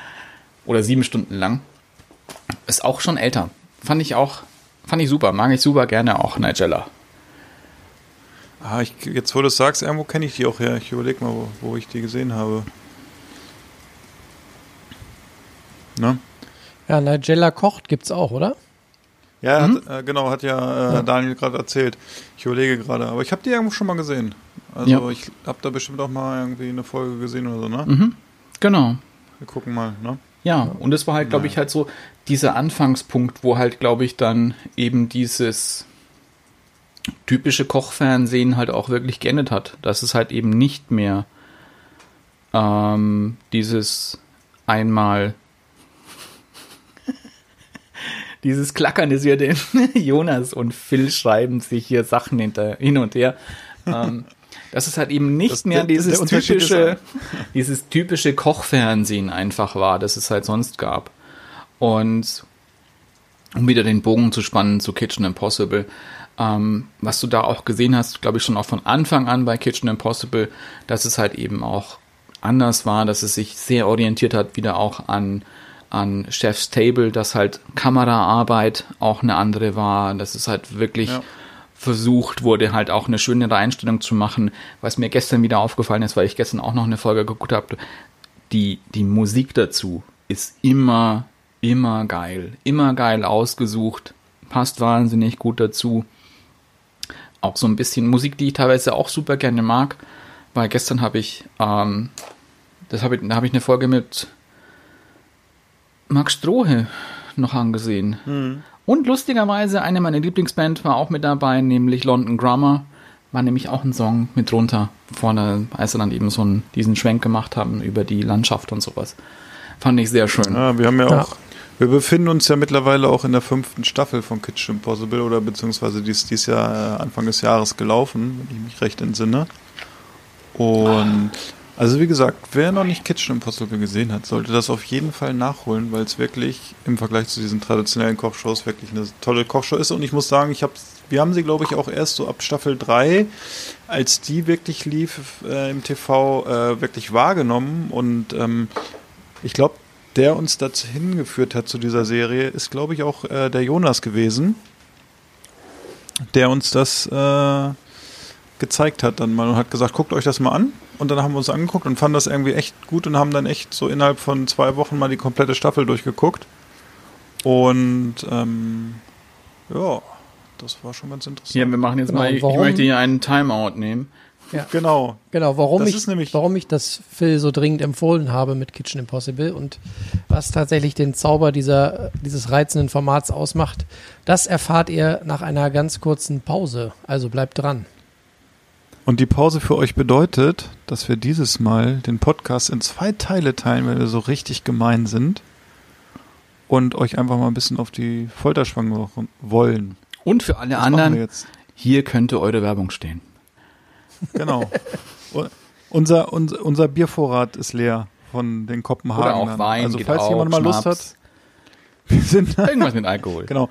Oder sieben Stunden lang. Ist auch schon älter. Fand ich auch, fand ich super. Mag ich super gerne auch Nigella. Ah, ich, jetzt wo du es sagst, irgendwo kenne ich die auch her. Ich überlege mal, wo, wo ich die gesehen habe. Ne? Ja, Nigella kocht gibt's auch, oder? Ja, Mhm. hat, äh, genau, hat ja, äh, Ja. Daniel gerade erzählt. Ich überlege gerade, aber ich habe die irgendwo schon mal gesehen. Also Ja. ich habe da bestimmt auch mal irgendwie eine Folge gesehen oder so, ne? Mhm. Genau. Wir gucken mal, ne? Ja, und das war halt, glaube ich, halt so dieser Anfangspunkt, wo halt, glaube ich, dann eben dieses typische Kochfernsehen halt auch wirklich geendet hat. Dass es halt eben nicht mehr ähm, dieses einmal dieses Klackern ist ja den Jonas und Phil schreiben sich hier Sachen hinter, hin und her. Ähm, dass es halt eben nicht Das- mehr dieses ist typische, dieses typische Kochfernsehen einfach war, das es halt sonst gab. Und um wieder den Bogen zu spannen zu Kitchen Impossible, ähm, was du da auch gesehen hast, glaube ich schon auch von Anfang an bei Kitchen Impossible, dass es halt eben auch anders war, dass es sich sehr orientiert hat, wieder auch an, an Chef's Table, dass halt Kameraarbeit auch eine andere war, dass es halt wirklich Ja. versucht wurde, halt auch eine schönere Einstellung zu machen, was mir gestern wieder aufgefallen ist, weil ich gestern auch noch eine Folge geguckt habe, die, die Musik dazu ist immer, immer geil. Immer geil ausgesucht. Passt wahnsinnig gut dazu. Auch so ein bisschen Musik, die ich teilweise auch super gerne mag. Weil gestern habe ich, ähm, das habe ich, da habe ich eine Folge mit Max Strohe noch angesehen. Und lustigerweise, eine meiner Lieblingsband war auch mit dabei, nämlich London Grammar. War nämlich auch ein Song mit drunter, vorne, als sie dann eben so einen, diesen Schwenk gemacht haben über die Landschaft und sowas. Fand ich sehr schön. Ja, wir haben ja, Ja. auch, wir befinden uns ja mittlerweile auch in der fünften Staffel von Kitchen Impossible oder beziehungsweise die ist dies Jahr äh, Anfang des Jahres gelaufen, wenn ich mich recht entsinne. Und also wie gesagt, wer noch nicht Kitchen Impossible gesehen hat, sollte das auf jeden Fall nachholen, weil es wirklich im Vergleich zu diesen traditionellen Kochshows wirklich eine tolle Kochshow ist. Und ich muss sagen, ich habe, wir haben sie glaube ich auch erst so ab Staffel 3, als die wirklich lief äh, im TV, äh, wirklich wahrgenommen. Und ähm, ich glaube, der uns dazu hingeführt hat zu dieser Serie, ist glaube ich auch äh, der Jonas gewesen, der uns das äh, gezeigt hat dann mal und hat gesagt, guckt euch das mal an. Und dann haben wir uns angeguckt und fanden das irgendwie echt gut und haben dann echt so innerhalb von zwei Wochen mal die komplette Staffel durchgeguckt. Und ähm, ja, das war schon ganz interessant. Hier, wir machen jetzt Genau, mal, ich warum- möchte hier einen Timeout nehmen. Genau. Genau, warum Das ich, warum ich das Phil so dringend empfohlen habe mit Kitchen Impossible und was tatsächlich den Zauber dieser, dieses reizenden Formats ausmacht, das erfahrt ihr nach einer ganz kurzen Pause. Also bleibt dran. Und die Pause für euch bedeutet, dass wir dieses Mal den Podcast in zwei Teile teilen, weil wir so richtig gemein sind und euch einfach mal ein bisschen auf die Folter spannen wollen. Und für alle Das anderen, hier könnte eure Werbung stehen. Genau. Unser, unser, unser Biervorrat ist leer von den Kopenhagen. Oder auch Wein Also falls auch, jemand mal Lust hat, Schnaps. wir sind Irgendwas mit Alkohol. Genau.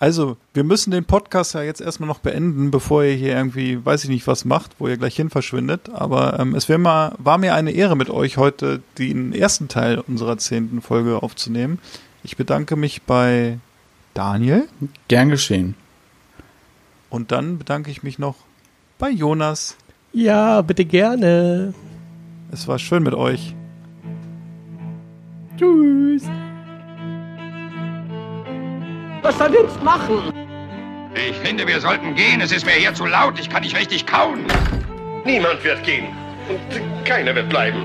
Also, wir müssen den Podcast ja jetzt erstmal noch beenden, bevor ihr hier irgendwie, weiß ich nicht, was macht, wo ihr gleich hin verschwindet. Aber ähm, es wär mal, war mir eine Ehre mit euch heute den ersten Teil unserer zehnten Folge aufzunehmen. Ich bedanke mich bei Daniel Gern geschehen. und dann bedanke ich mich noch bei Jonas. Ja, bitte gerne. Es war schön mit euch. Tschüss. Was soll jetzt machen? Ich finde, wir sollten gehen. Es ist mir hier zu laut. Ich kann nicht richtig kauen. Niemand wird gehen. Und keiner wird bleiben.